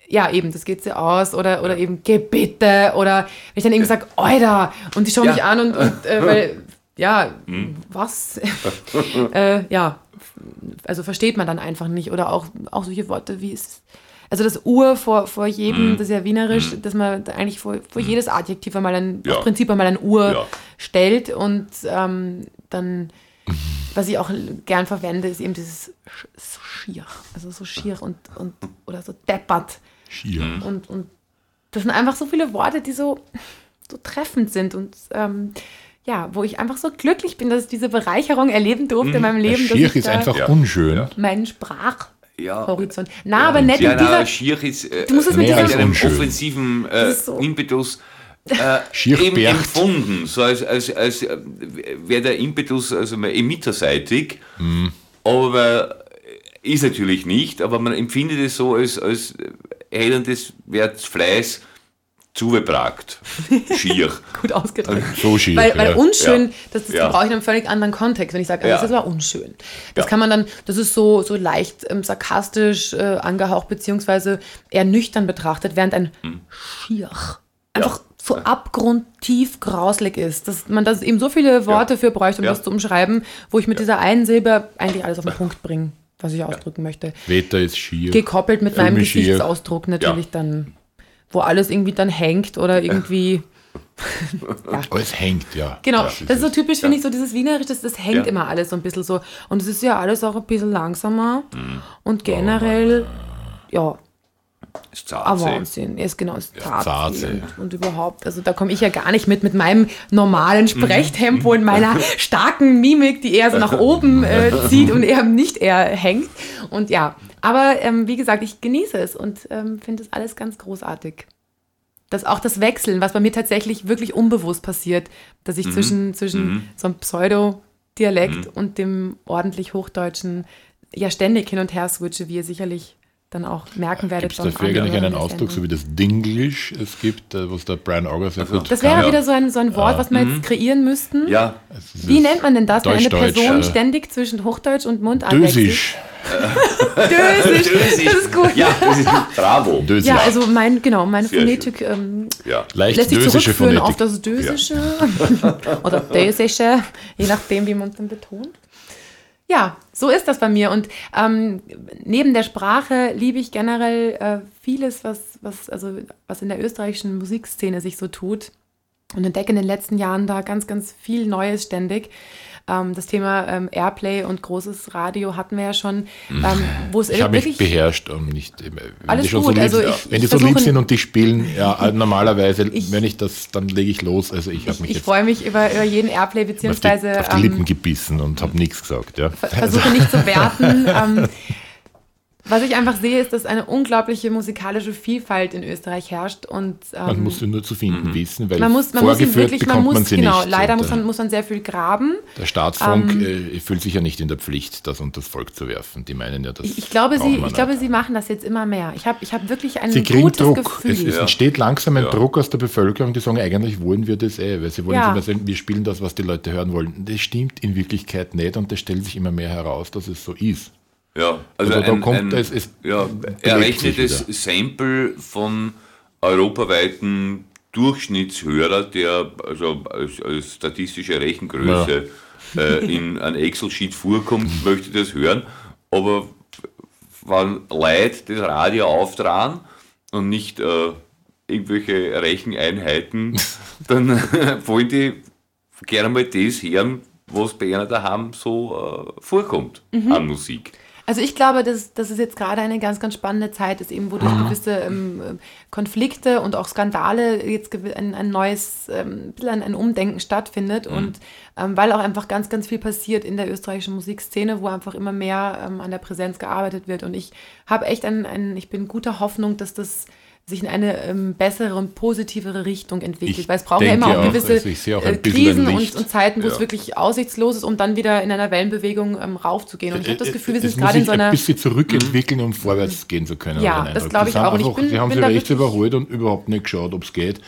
ja, eben, das geht sie aus oder, oder eben Gebitte oder wenn ich dann eben sage, Oida und die schauen Ja. mich an und, und äh, weil, ja, was? äh, ja, also versteht man dann einfach nicht. Oder auch, auch solche Worte wie es, also das Ur vor, vor jedem, das ist ja wienerisch, dass man eigentlich vor, vor jedes Adjektiv einmal ein, Ja. Prinzip einmal ein Ur Ja. stellt. Und ähm, dann, was ich auch gern verwende, ist eben dieses so schier, also so schier und, und oder so deppert. Schier. und, und das sind einfach so viele Worte, die so, so treffend sind. Und ähm, ja, wo ich einfach so glücklich bin, dass ich diese Bereicherung erleben durfte in meinem Leben. dass Schier ich ist einfach Ja. unschön. Ja. meinen Sprachhorizont. ja. Na, aber nicht ja, in dieser. Schier ist, äh, Du musst es mit einem unschön. offensiven äh, Das so- Impetus äh, Schier eben empfunden, so als, als, als äh, wäre der Impetus also mal emitterseitig, aber äh, ist natürlich nicht, aber man empfindet es so als, als heilendes Wertfleiß zugebragt. Schier. Gut ausgedrückt. So schief. Weil, weil ja. unschön, Ja. das, das Ja. brauche ich in einem völlig anderen Kontext, wenn ich sage, also das ist aber unschön. Das kann man dann, das ist so, so leicht ähm, sarkastisch äh, angehaucht, beziehungsweise eher nüchtern betrachtet, während ein Hm. Schier einfach so abgrundtief grauslig ist, dass man da eben so viele Worte für bräuchte, um das zu umschreiben, wo ich mit dieser einen Silbe eigentlich alles auf den Punkt bringe, was ich ausdrücken möchte. Wetter ist schier. Gekoppelt mit meinem schier. Gesichtsausdruck natürlich dann, wo alles irgendwie dann hängt oder irgendwie. Aber es hängt, ja. Genau, Das das ist so typisch, finde ich, so dieses Wienerisch, das, das hängt Ja. immer alles so ein bisschen so. Und es ist ja alles auch ein bisschen langsamer Mhm. und generell, ja, Ist ein zart. Wahnsinn. Er ist genau das zart, zart ja. und, und überhaupt. Also da komme ich ja gar nicht mit, mit meinem normalen Mhm. Sprechtempo und meiner starken Mimik, die eher so nach oben äh, zieht und eher nicht eher hängt. Und ja, aber ähm, wie gesagt, ich genieße es und ähm, finde es alles ganz großartig. Das auch das Wechseln, was bei mir tatsächlich wirklich unbewusst passiert, dass Mhm. ich zwischen, zwischen so einem Pseudo-Dialekt und dem ordentlich Hochdeutschen ja ständig hin und her switche, wie ihr sicherlich dann auch merken werdet. Gibt es dafür eigentlich einen Ausdruck, so wie das Dinglish es gibt, äh, was der Brian Auger sehr gut Das wäre Ja. wieder so ein, so ein Wort, was wir jetzt kreieren müssten. Ja, Wie nennt man denn das, wenn eine Person äh, ständig zwischen Hochdeutsch und Mundart wechselt? Dösisch. Dösisch. Das ist gut. ja, das ist bravo. Dösisch. Ja, also mein, genau, meine Sehr Phonetik ähm, Ja. Leicht lässt sich zurückführen Phonetik. auf das Dösische oder Dösische, je nachdem, wie man es dann betont. Ja, so ist das bei mir. Und ähm, neben der Sprache liebe ich generell äh, vieles, was, was, also, was in der österreichischen Musikszene sich so tut. Und entdecke in den letzten Jahren da ganz, ganz viel Neues ständig. Ähm, das Thema ähm, Airplay und großes Radio hatten wir ja schon, ähm, wo es Mhm. Ich habe mich beherrscht und nicht. Wenn Alles die schon gut, so lieb, also ich- wenn die so lieb sind und die spielen, ja, äh, normalerweise, Ich- wenn ich das, dann lege ich los. Also ich habe Ich, mich ich jetzt freue mich über, über jeden Airplay, auf die, beziehungsweise auf die Lippen ähm, gebissen und habe nichts gesagt. Ja. ver- versuche nicht zu werten. was ich einfach sehe, ist, dass eine unglaubliche musikalische Vielfalt in Österreich herrscht und ähm, Man muss sie nur zu finden wissen, weil man muss, man muss vorgeführt wirklich, man bekommt muss, man sie genau, nicht. leider muss man, muss man sehr viel graben. Der Staatsfunk Ähm, äh, fühlt sich ja nicht in der Pflicht, das unter das Volk zu werfen. Die meinen ja, das Ich, ich, glaube, sie, man ich glaube, sie machen das jetzt immer mehr. Ich habe ich hab wirklich ein Sie kriegen gutes Druck. Gefühl. Es, es Ja. entsteht langsam ein Ja. Druck aus der Bevölkerung, die sagen, eigentlich wollen wir das eh, weil sie wollen Ja. immer sagen, wir spielen das, was die Leute hören wollen. Das stimmt in Wirklichkeit nicht und das stellt sich immer mehr heraus, dass es so ist. Ja, also, Also da ein, kommt ein, es- es ja, errechnetes Sample von europaweiten Durchschnittshörer, der also als, als statistische Rechengröße äh, in ein Excel-Sheet vorkommt, möchte das hören. Aber wenn Leute das Radio auftragen und nicht äh, irgendwelche Recheneinheiten, dann wollen die gerne mal das hören, was bei einer daheim so äh, vorkommt an Musik. Also ich glaube, dass, dass es jetzt gerade eine ganz, ganz spannende Zeit ist, eben wodurch gewisse ähm, äh, Konflikte und auch Skandale jetzt ein, ein neues, ähm, ein, ein Umdenken stattfindet. Und ähm, weil auch einfach ganz, ganz viel passiert in der österreichischen Musikszene, wo einfach immer mehr ähm, an der Präsenz gearbeitet wird. Und ich habe echt ein, ein, ich bin guter Hoffnung, dass das sich in eine ähm, bessere und positivere Richtung entwickelt, Ich weil es braucht ja immer auch auch, gewisse ich sehe auch ein äh, bisschen Krisen ein und, und Zeiten, wo es Ja. wirklich aussichtslos ist, um dann wieder in einer Wellenbewegung ähm, raufzugehen. Und ich habe das Gefühl, wir Äh, es sind gerade in sich so einer ein bisschen zurückentwickeln, um vorwärts gehen zu können. Ja, das glaube ich auch. Und ich einfach- bin- Sie haben da rechts überholt und überhaupt nicht geschaut, ob es geht.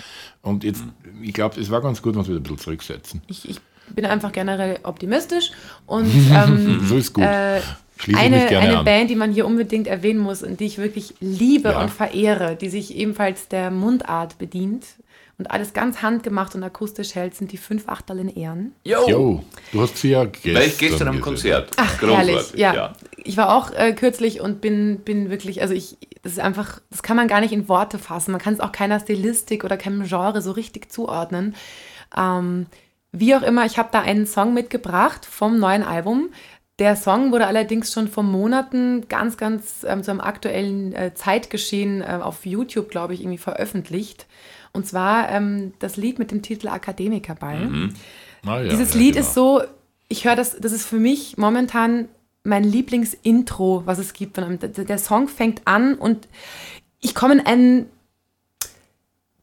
Und jetzt, ich glaube, es war ganz gut, wenn wir wieder ein bisschen zurücksetzen. ich, ich bin einfach generell optimistisch und ähm, So ist gut. äh, eine, mich gerne eine an. Band, die man hier unbedingt erwähnen muss und die ich wirklich liebe Ja. und verehre, die sich ebenfalls der Mundart bedient und alles ganz handgemacht und akustisch hält, sind die fünf Achterl in Ehren. Jo, du hast sie ja gestern ich gestern am. Konzert. Ach, herrlich. Ja. Ich war auch äh, kürzlich und bin, bin wirklich, also ich, das ist einfach, das kann man gar nicht in Worte fassen. Man kann es auch keiner Stilistik oder keinem Genre so richtig zuordnen. Ähm, wie auch immer, ich habe da einen Song mitgebracht vom neuen Album. Der Song wurde allerdings schon vor Monaten ganz, ganz ähm, zu einem aktuellen äh, Zeitgeschehen äh, auf YouTube, glaube ich, irgendwie veröffentlicht. Und zwar ähm, das Lied mit dem Titel Akademikerball. Ah, ja, Dieses ja, Lied genau. ist so, ich höre das, das ist für mich momentan mein Lieblingsintro, was es gibt. Von einem, der, der Song fängt an und ich komme in einen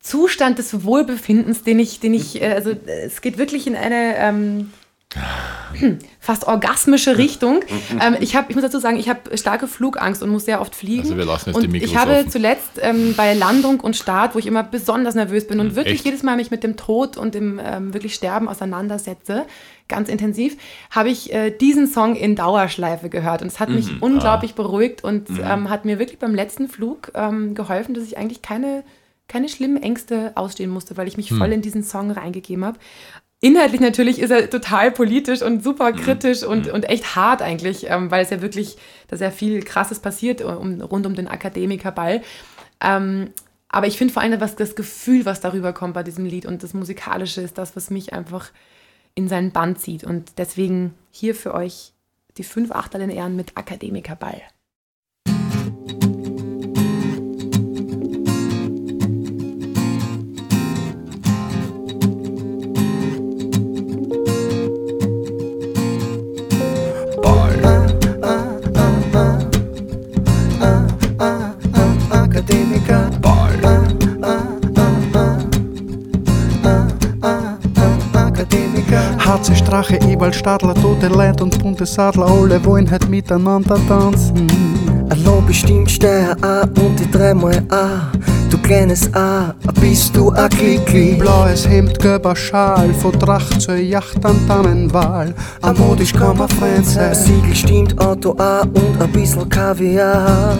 Zustand des Wohlbefindens, den ich, den ich, äh, also äh, es geht wirklich in eine, ähm, fast orgasmische Richtung. Ähm, ich, hab, ich muss dazu sagen, ich habe starke Flugangst und muss sehr oft fliegen. Also wir lassen jetzt und die Mikros ich habe offen. zuletzt ähm, bei Landung und Start, wo ich immer besonders nervös bin und wirklich Hm, echt? jedes Mal mich mit dem Tod und dem ähm, wirklich Sterben auseinandersetze, ganz intensiv, habe ich äh, diesen Song in Dauerschleife gehört. Und es hat Mhm. mich Ah. unglaublich beruhigt und ähm, hat mir wirklich beim letzten Flug ähm, geholfen, dass ich eigentlich keine, keine schlimmen Ängste ausstehen musste, weil ich mich Hm. voll in diesen Song reingegeben habe. Inhaltlich natürlich ist er total politisch und super kritisch und, und echt hart eigentlich, ähm, weil es ja wirklich, da sehr viel Krasses passiert um, rund um den Akademikerball. Ähm, aber ich finde vor allem, was das Gefühl, was darüber kommt bei diesem Lied und das Musikalische ist das, was mich einfach in seinen Band zieht. Und deswegen hier für euch die fünf Achtel in Ehren mit Akademikerball. Strache, Ewald Stadler, tote Leid und bunte Sadler, alle wollen halt miteinander tanzen. Hallo, bestimmt Steuer A und die dreimal A. Du kleines A, bist du a Klikli. Blaues Hemd, gelber Schal, von Tracht zur Yacht an Tannenwahl. Amodisch kann man Freund sein. Siegel stimmt Auto A und a bissl Kaviar.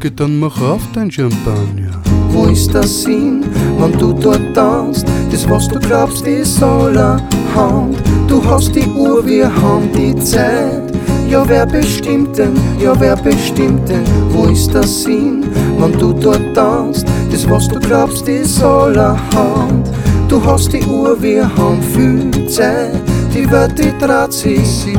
Geht dann mach auf dein Champagner. Wo ist der Sinn, wenn du dort tanzt? Das, was du glaubst, ist allerhand. Du hast die Uhr, wir haben die Zeit. Ja, wer bestimmt denn? Ja, wer bestimmt denn? Wo ist der Sinn, wenn du dort tanzt? Das, was du glaubst, ist allerhand. Du hast die Uhr, wir haben viel Zeit. Welt, die sich. Sie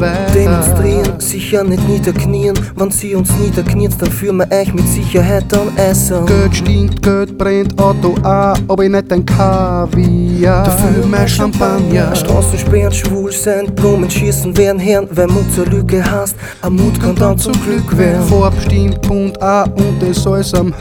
weiter. Demonstrieren, sicher nicht niederknien. Wenn sie uns niederkniet, dann führen wir euch mit Sicherheit dann essen. Geld stinkt, Geld brennt, Auto A, aber ich nicht ein Kaviar. Dafür mehr Champagner. Straßen sperren, schwul sein, Blumen schießen werden Herren, weil Mut zur Lücke hast. Am Mut kann dann zum Glück werden. Vorbestimmt Punkt A und das alles am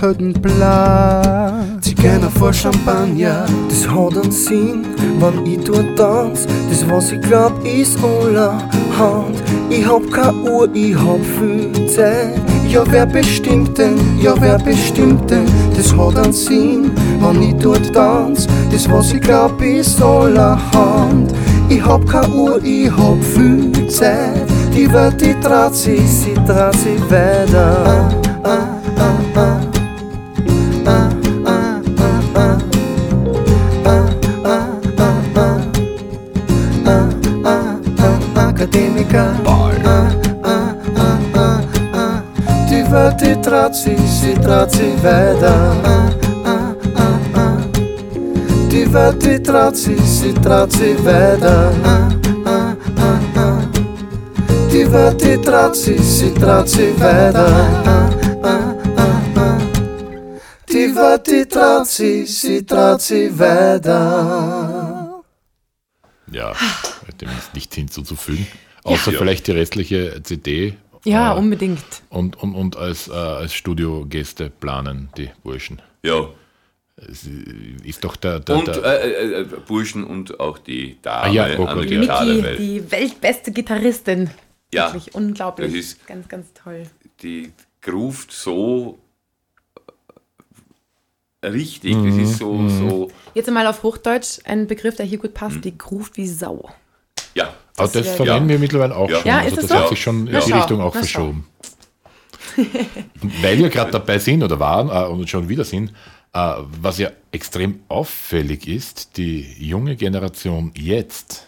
Zigeuner vor Champagner. Das hat einen Sinn, wenn ich dort tanz. Das, was ich glaub, ist allerhand. Ich hab keine Uhr, ich hab viel Zeit. Ja, wer bestimmt denn? Ja, wer bestimmt denn? Das hat einen Sinn, wenn ich dort tanz. Das, was ich glaub, ist allerhand. Ich hab keine Uhr, ich hab viel Zeit. Die Welt, die dreht sich, sie dreht sich weiter. Ah, ah, ah, ah. Ah. Die Welt, die dreht sich, sie dreht sich weiter. Ah, ah, ah, ah. Die Welt, die dreht sich, sie dreht sich weiter. Ja, dem ist nichts hinzuzufügen. Außer vielleicht die restliche CD. Ja, äh, unbedingt. und, und, und als, äh, als Studiogäste planen, die Burschen. Ja. Es ist doch der. der, Und der äh, äh, Burschen und auch die Dame Ah ja, an Rocco, der ja. Weil die weltbeste Gitarristin. Ja, Wirklich unglaublich. das ist- ganz, ganz toll. die groovt so äh, richtig. Das ist so, Mhm. so Jetzt einmal auf Hochdeutsch ein Begriff, der hier gut passt, Hm. die groovt wie Sau. ja. Das ja- verwenden wir mittlerweile auch Ja. schon. Ja, also ist das so? hat sich schon in die Richtung auch verschoben. Weil wir gerade dabei sind oder waren äh, und schon wieder sind, äh, was ja extrem auffällig ist, die junge Generation jetzt,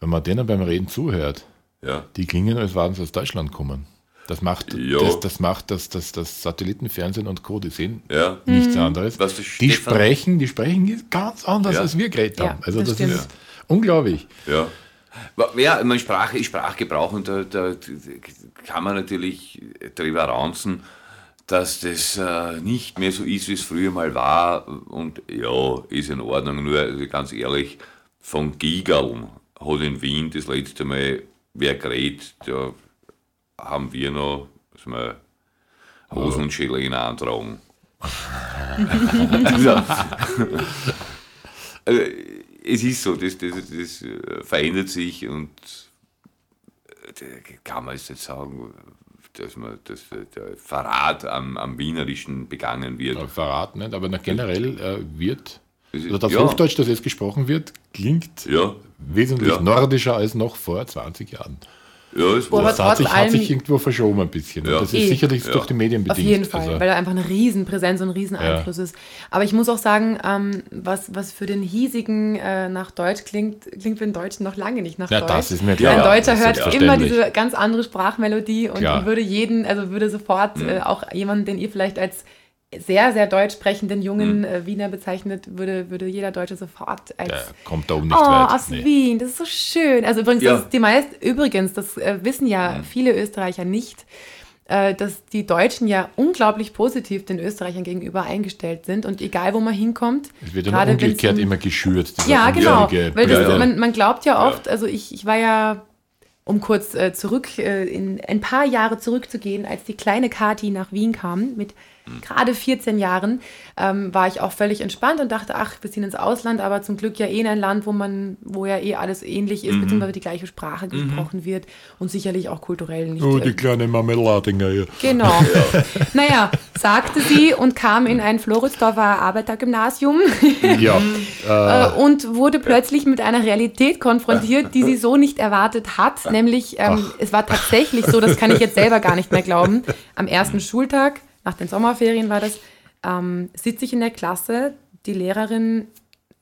wenn man denen beim Reden zuhört, ja. die klingen, als waren sie aus Deutschland kommen. Das macht, Ja. das, das macht das, das, das Satellitenfernsehen und Co., die sehen Ja. nichts Mhm. anderes. Was das die sprechen, die sprechen ganz anders, Ja. als wir geredet Ja, haben. Also das das, ist unglaublich. Ja. Ja, man Sprache ist Sprachgebrauch und da, da kann man natürlich darüber ranzen, dass das äh, nicht mehr so ist, wie es früher mal war. Und ja, ist in Ordnung. Nur also ganz ehrlich, von Gigerl hat in Wien das letzte Mal wer geredet, da haben wir noch dass wir Hosen und Gelee antragen. also, äh, es ist so, das, das, das äh, verändert sich und äh, kann man jetzt nicht sagen, dass, man, dass der Verrat am, am Wienerischen begangen wird. Ja, Verrat nicht, aber generell äh, wird, also das ja. Hochdeutsch, das jetzt gesprochen wird, klingt Ja, wesentlich nordischer als noch vor 20 Jahren. Ja, es Boah, Das hat sich, hat sich irgendwo verschoben ein bisschen. Ja. Das ist Eh. sicherlich Ja. durch die Medien bedingt. Auf jeden Fall, Also, weil er einfach eine Riesenpräsenz und ein Rieseneinfluss ist. Aber ich muss auch sagen, ähm, was, was für den hiesigen äh, nach Deutsch klingt, klingt für den Deutschen noch lange nicht nach ja, Deutsch. das ist mir Ja, klar. Ein Deutscher ist hört immer diese ganz andere Sprachmelodie und, und würde jeden, also würde sofort äh, auch jemanden, den ihr vielleicht als sehr, sehr deutsch sprechenden jungen äh, Wiener bezeichnet, würde, würde jeder Deutsche sofort als Der kommt da oben nicht Oh, weit. aus Nee. Wien, das ist so schön. Also übrigens, Ja. das ist die meist, übrigens, das äh, wissen ja viele Österreicher nicht, äh, dass die Deutschen ja unglaublich positiv den Österreichern gegenüber eingestellt sind und egal wo man hinkommt. Es wird wenn's umgekehrt um- immer geschürt. ja, genau. Weil das, man, man glaubt ja oft, also ich, ich war ja, um kurz äh, zurück, äh, in ein paar Jahre zurückzugehen, als die kleine Kati nach Wien kam, mit gerade 14 Jahren, ähm, war ich auch völlig entspannt und dachte, ach, wir ziehen ins Ausland, aber zum Glück ja eh in ein Land, wo man, wo ja eh alles ähnlich ist, beziehungsweise die gleiche Sprache gesprochen wird und sicherlich auch kulturell nicht. Oh, äh, die kleine Marmeladinger hier. Genau. Naja, sagte sie und kam in ein Floridsdorfer Arbeitergymnasium Ja, äh, und wurde plötzlich mit einer Realität konfrontiert, die sie so nicht erwartet hat. Nämlich, ähm, es war tatsächlich so, das kann ich jetzt selber gar nicht mehr glauben. Am ersten Schultag, nach den Sommerferien war das, ähm, sitze ich in der Klasse, die Lehrerin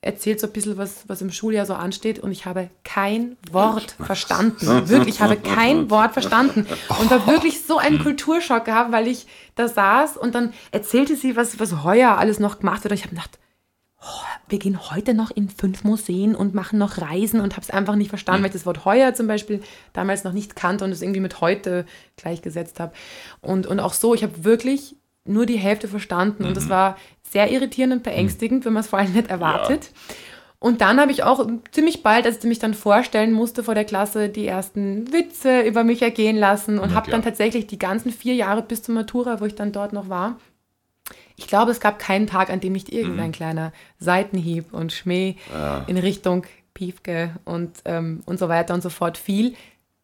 erzählt so ein bisschen, was, was im Schuljahr so ansteht und ich habe kein Wort verstanden. Wirklich, ich habe kein Wort verstanden. Und war wirklich so einen Kulturschock gehabt, weil ich da saß und dann erzählte sie, was, was heuer alles noch gemacht wird. Und ich habe gedacht, wir gehen heute noch in fünf Museen und machen noch Reisen und habe es einfach nicht verstanden, weil ich das Wort heuer zum Beispiel damals noch nicht kannte und es irgendwie mit heute gleichgesetzt habe. Und, und auch so, ich habe wirklich nur die Hälfte verstanden und das war sehr irritierend und beängstigend, wenn man es vor allem nicht erwartet. Und dann habe ich auch ziemlich bald, als ich mich dann vorstellen musste vor der Klasse, die ersten Witze über mich ergehen lassen und habe dann tatsächlich die ganzen vier Jahre bis zur Matura, wo ich dann dort noch war, ich glaube, es gab keinen Tag, an dem nicht irgendein kleiner Seitenhieb und Schmäh in Richtung Piefke und, ähm, und so weiter und so fort fiel.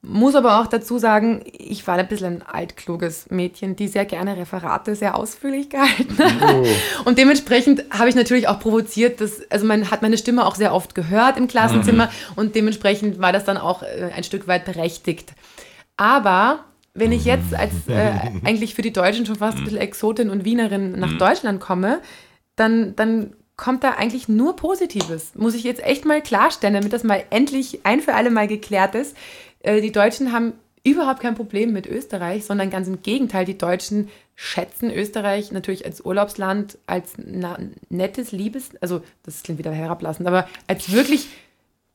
Muss aber auch dazu sagen, ich war ein bisschen ein altkluges Mädchen, die sehr gerne Referate sehr ausführlich gehalten hat. Und dementsprechend habe ich natürlich auch provoziert, dass, also man hat meine Stimme auch sehr oft gehört im Klassenzimmer und dementsprechend war das dann auch äh, ein Stück weit berechtigt. Aber wenn ich jetzt als äh, eigentlich für die Deutschen schon fast ein bisschen Exotin und Wienerin nach Deutschland komme, dann, dann kommt da eigentlich nur Positives. Muss ich jetzt echt mal klarstellen, damit das mal endlich ein für alle Mal geklärt ist. Äh, die Deutschen haben überhaupt kein Problem mit Österreich, sondern ganz im Gegenteil. Die Deutschen schätzen Österreich natürlich als Urlaubsland, als na, nettes, liebes, also das klingt wieder herablassend, aber als wirklich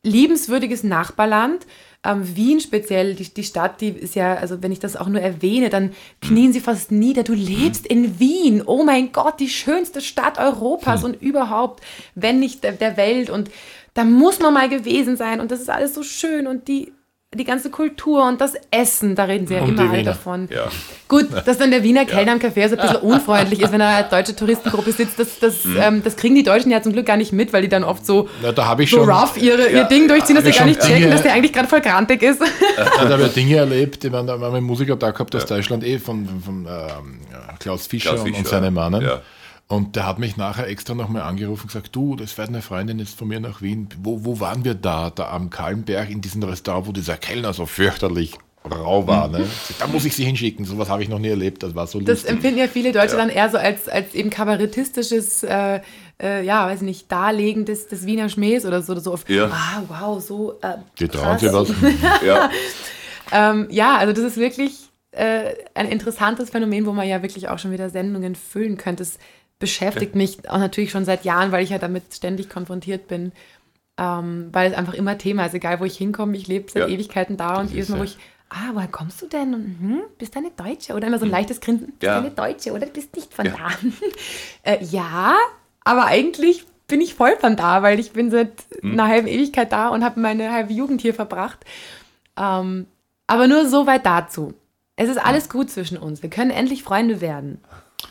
liebenswürdiges Nachbarland. Ähm, Wien speziell, die, die Stadt, die ist ja, also wenn ich das auch nur erwähne, dann knien sie fast nieder. Du lebst in Wien. Oh mein Gott, die schönste Stadt Europas und überhaupt, wenn nicht der, der Welt. Und da muss man mal gewesen sein. Und das ist alles so schön. Und die, die ganze Kultur und das Essen, da reden sie ja Und immer alle davon. Ja. Gut, dass dann der Wiener Kellner am Café so ein bisschen unfreundlich ist, wenn er eine deutsche Touristengruppe sitzt, das, das, ähm, das kriegen die Deutschen ja zum Glück gar nicht mit, weil die dann oft so, na, da so schon rough ihre, ihr Ding durchziehen, dass sie gar nicht schon checken, Dinge- dass der eigentlich gerade voll grantig ist. da habe ich Dinge erlebt, ich meine, da haben wir einen Musiker da gehabt aus Deutschland, eh von, von ähm, Klaus Fischer, Klaus und, und Fischer, seine Mannen. ja. Und der hat mich nachher extra nochmal angerufen und gesagt, du, das fährt eine Freundin jetzt von mir nach Wien. Wo, wo waren wir da? Da am Kalmberg in diesem Restaurant, wo dieser Kellner so fürchterlich rau war. Ne? Da muss ich sie hinschicken. Sowas habe ich noch nie erlebt. Das war so Das lustig. empfinden ja viele Deutsche dann eher so als, als eben kabarettistisches, äh, äh, ja, weiß nicht, Darlegen des, des Wiener Schmähs oder so. Oder so auf, Ja. Ah, wow, so äh, Die trauen sich was. Ja. Ähm, ja, also das ist wirklich äh, ein interessantes Phänomen, wo man ja wirklich auch schon wieder Sendungen füllen könnte. Es beschäftigt mich auch natürlich schon seit Jahren, weil ich ja damit ständig konfrontiert bin. Ähm, weil es einfach immer Thema ist, egal wo ich hinkomme, ich lebe seit Ja. Ewigkeiten da und jedes Mal, wo ich, ah, woher kommst du denn? Und, hm, bist du eine Deutsche? Oder immer so ein leichtes Grinsen, bist Ja. du eine Deutsche oder du bist nicht von Ja. da? äh, ja, aber eigentlich bin ich voll von da, weil ich bin seit einer halben Ewigkeit da und habe meine halbe Jugend hier verbracht. Ähm, aber nur so weit dazu. Es ist alles gut zwischen uns. Wir können endlich Freunde werden.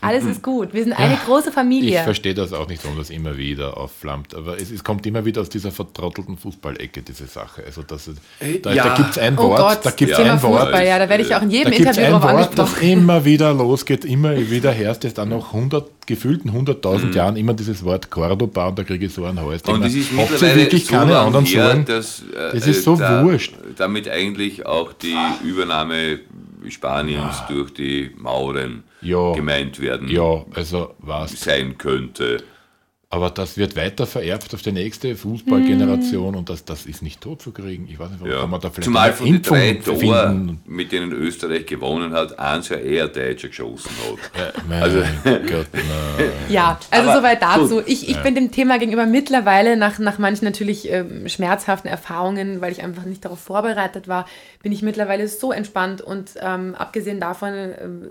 Alles ist gut. Wir sind eine große Ich Familie. verstehe das auch nicht, warum das immer wieder aufflammt. Aber es, es kommt immer wieder aus dieser vertrottelten Fußballecke, diese Sache. Also das, da, ja. da gibt es ein oh Wort, Gott, da gibt es ein Wort, Fußball, ja, da werde ich auch in jedem da gibt es Interview ein drauf Wort, das immer wieder losgeht, immer wieder herrscht es dann nach 100, gefühlten 100.000 Mhm. Jahren immer dieses Wort Cordoba und da kriege ich so einen Hals. Und mir, ist mittlerweile wirklich so keine anderen her, Sorgen? dass äh, Das ist so da, wurscht. damit eigentlich auch die Übernahme Spaniens durch die Mauren Ja. gemeint werden Ja, also was. sein könnte. Aber das wird weiter vererbt auf die nächste Fußballgeneration und das, das ist nicht tot zu kriegen. Ich weiß nicht, warum Ja. kann man da vielleicht Zumal von den drei Toren, mit denen Österreich gewonnen hat, eins ja eher Deutscher geschossen hat. Ja, Also- Gott. Ja, also Aber soweit dazu. gut. Ich, ich bin dem Thema gegenüber mittlerweile, nach, nach manchen natürlich ähm, schmerzhaften Erfahrungen, weil ich einfach nicht darauf vorbereitet war, bin ich mittlerweile so entspannt und ähm, abgesehen davon ähm,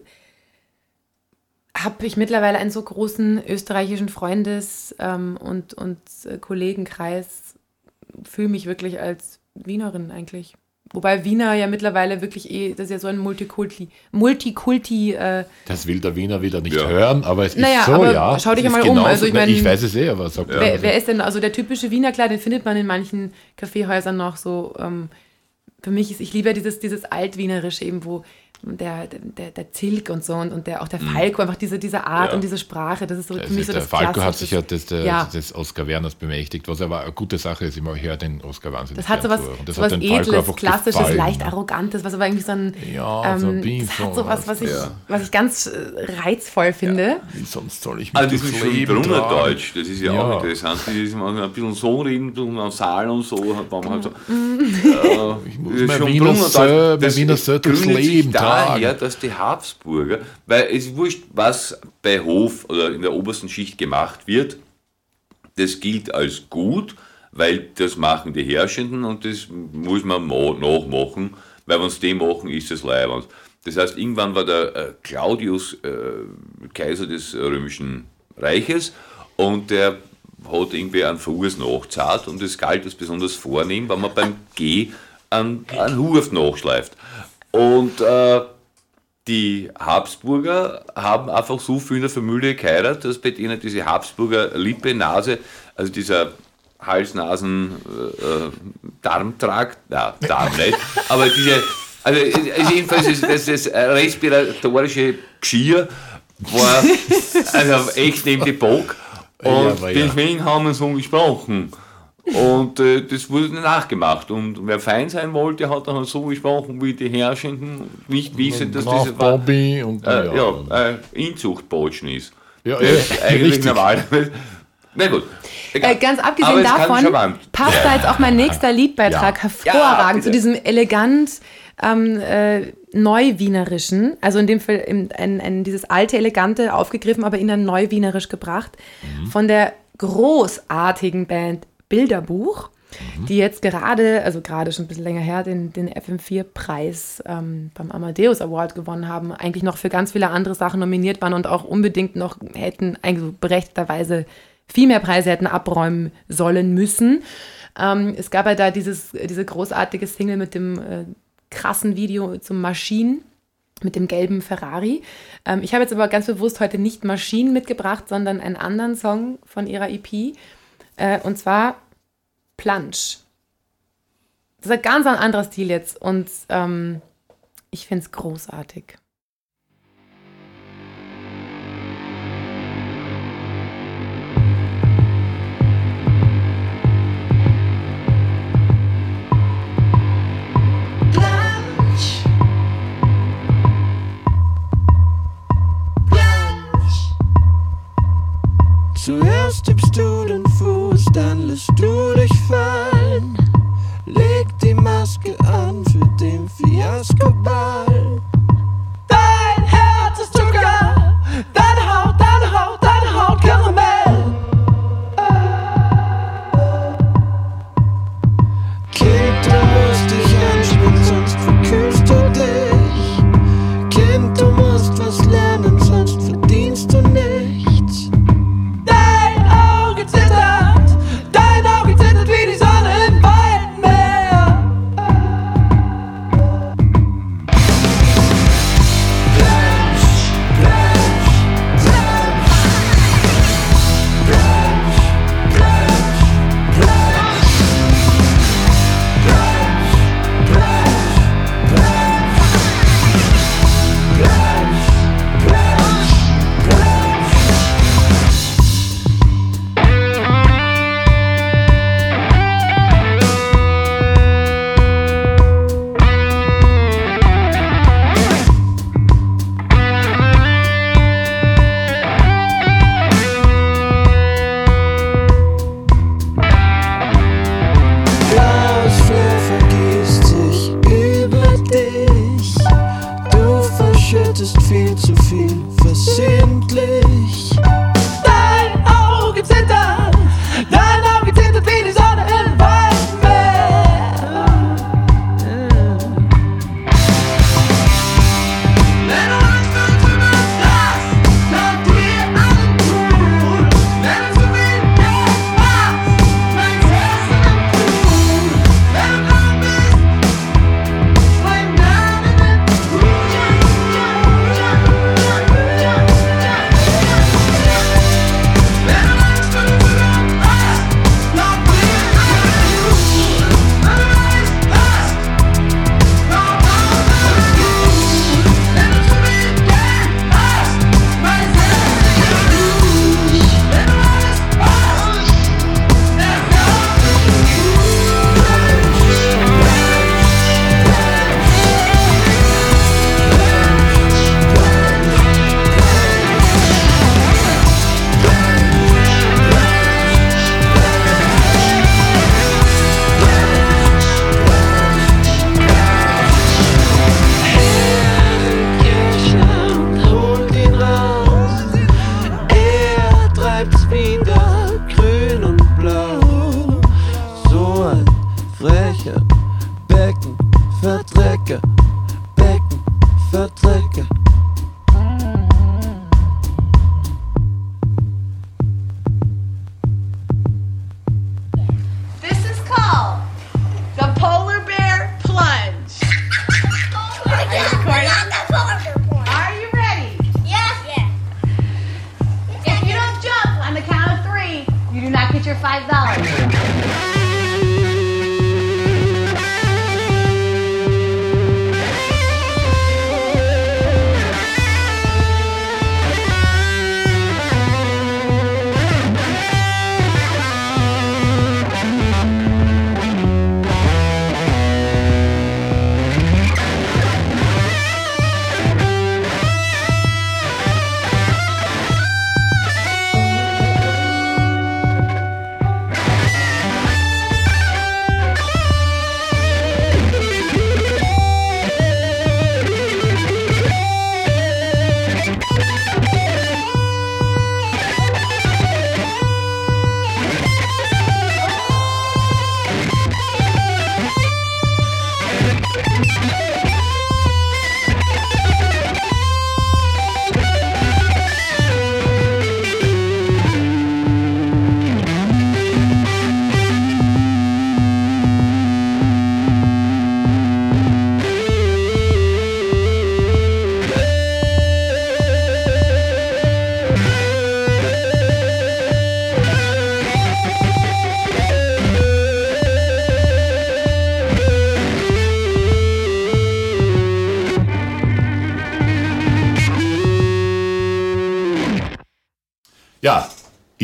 habe ich mittlerweile einen so großen österreichischen Freundes- ähm, und, und äh, Kollegenkreis, fühle mich wirklich als Wienerin eigentlich. Wobei Wiener ja mittlerweile wirklich eh, das ist ja so ein Multikulti, Multikulti, äh, Das will der Wiener wieder nicht Ja. hören, aber es Naja, ist so, aber ja. schau dich ja mal um. genauso- Also ich mein- ich weiß es eh, aber sag Wer, wer ist denn, also der typische Wiener Kleid, den findet man in manchen Kaffeehäusern noch so. Ähm, für mich ist, ich liebe ja dieses, dieses Altwienerische eben, wo der, der, der Zilk und so und, und der, auch der Falco, einfach diese, diese Art Ja. und diese Sprache, das ist so für Also mich so der das Falco hat sich ja des, der, Ja. des Oscar Werners bemächtigt, was aber eine gute Sache ist. Ich höre den Oscar wahnsinnig Das hat so was, das so hat was Edles, Klassisches, gefallen. leicht Arrogantes, was aber irgendwie so ein. Ja, so ein ähm, bisschen das hat so was, was ich, Ja. was ich ganz äh, reizvoll finde. Wie sonst soll ich mich Also das ist Leben tragen? Brunnerdeutsch, das ist ja, Ja. auch interessant. Die ist manchmal ein bisschen so reden, ein bisschen am Saal und so, halt so. Ich muss Das ist mein Wiener Brunnerdeutsch. Sö- mein Das Wiener Sö durchs Leben daher, dass die Habsburger, weil es wurscht, was bei Hof oder in der obersten Schicht gemacht wird, das gilt als gut, weil das machen die Herrschenden und das muss man nachmachen, weil wenn sie die machen, ist es leibend. Das heißt, irgendwann war der äh, Claudius äh, Kaiser des Römischen Reiches und der hat irgendwie einen Fuß nachzahlt und es galt als besonders vornehm, wenn man beim G einen, einen Huf nachschleift. Und äh, die Habsburger haben einfach so viel in der Familie geheiratet, dass bei denen diese Habsburger Lippe, Nase, also dieser Hals, Nasen, äh, äh, Darmtrakt, na, Darm nicht, aber diese, also, jedenfalls ist das, das respiratorische Geschirr war also echt neben die Bock Ja, und ja. deswegen haben wir so gesprochen. Und äh, das wurde nachgemacht. Und wer fein sein wollte, hat dann so gesprochen, wie die Herrschenden nicht wissen, dass das war, Bobby und äh, ja, ja, äh, Inzuchtbotschen ist. ja, Das ist ja, eigentlich richtig. normal. Na gut. Äh, ganz abgesehen davon passt da jetzt auch mein nächster Liedbeitrag Ja. hervorragend Ja, zu diesem elegant ähm, äh, Neuwienerischen, also in dem Fall im, ein, ein, dieses alte Elegante aufgegriffen, aber in ein Neuwienerisch gebracht, Mhm. von der großartigen Band Bilderbuch, Mhm. die jetzt gerade, also gerade schon ein bisschen länger her, den, den FM4-Preis ähm, beim Amadeus Award gewonnen haben, eigentlich noch für ganz viele andere Sachen nominiert waren und auch unbedingt noch hätten, eigentlich berechtigterweise viel mehr Preise hätten abräumen sollen müssen. Ähm, es gab ja da dieses, diese großartige Single mit dem äh, krassen Video zum Maschinen mit dem gelben Ferrari. Ähm, ich habe jetzt aber ganz bewusst heute nicht Maschinen mitgebracht, sondern einen anderen Song von ihrer EP. Äh, und zwar Plunge. Das ist ein ganz anderer Stil jetzt und ähm, ich finde es großartig. Zuerst tippst du den Fuß, dann lässt du dich fallen. Leg die Maske an für den Fiaskoball.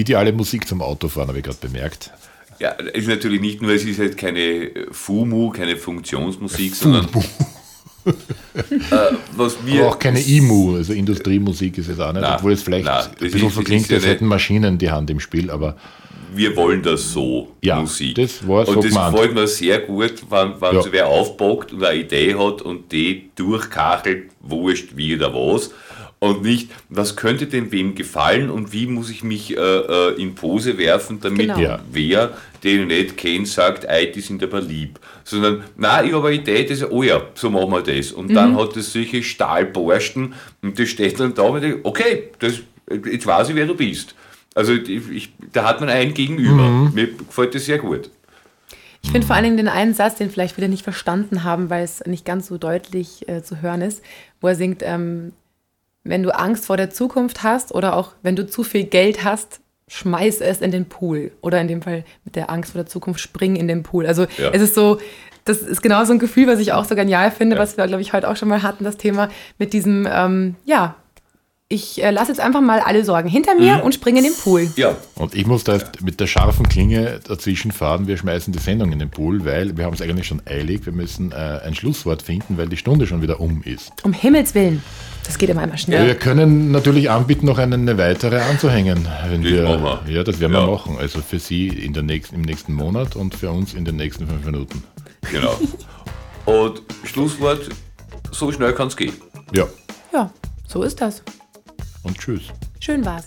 Ideale Musik zum Autofahren, habe ich gerade bemerkt. Ja, ist natürlich nicht nur, es ist halt keine FUMU, keine Funktionsmusik, sondern äh, was wir. Aber auch keine IMU, also Industriemusik ist es auch nicht, Nein, obwohl es vielleicht nein, ein bisschen ist- so klingt, als hätten Maschinen die Hand im Spiel, aber wir wollen das so, Ja, Musik. das war so und das gemeint. gefällt mir sehr gut, wenn, wenn Ja. so wer aufpackt und eine Idee hat und die durchkachelt, wurscht wie oder was. Und nicht, was könnte denn wem gefallen und wie muss ich mich äh, äh, in Pose werfen, damit Genau. Ja. wer, den ich nicht kennt, sagt, ey, die sind aber lieb. Sondern, nein, ich habe eine Idee, das, oh ja, so machen wir das. Und Mhm. dann hat es solche Stahlborsten und das steht dann da und ich denke, okay, das, jetzt weiß ich, wer du bist. Also ich, ich, da hat man einen gegenüber. Mhm. Mir gefällt das sehr gut. Ich finde vor allen Dingen den einen Satz, den vielleicht viele nicht verstanden haben, weil es nicht ganz so deutlich äh, zu hören ist, wo er singt, ähm, wenn du Angst vor der Zukunft hast oder auch wenn du zu viel Geld hast, schmeiß es in den Pool. Oder in dem Fall mit der Angst vor der Zukunft, spring in den Pool. Also Ja. es ist so, das ist genau so ein Gefühl, was ich auch so genial finde, was wir, glaube ich, heute auch schon mal hatten, das Thema mit diesem, ähm, ja, ich äh, lasse jetzt einfach mal alle Sorgen hinter mir Mhm. und springe in den Pool. Ja, Und ich muss da jetzt mit der scharfen Klinge dazwischen fahren. Wir schmeißen die Sendung in den Pool, weil wir haben es eigentlich schon eilig. Wir müssen äh, ein Schlusswort finden, weil die Stunde schon wieder um ist. Um Himmels Willen. Das geht immer einmal schnell. Wir können natürlich anbieten, noch eine, eine weitere anzuhängen. Wenn Das wir, machen wir. Ja, das werden Ja. wir machen. Also für Sie in der nächsten, im nächsten Monat und für uns in den nächsten fünf Minuten. genau. Und Schlusswort, so schnell kann es gehen. Ja. Ja, So ist das. Und tschüss. Schön war's.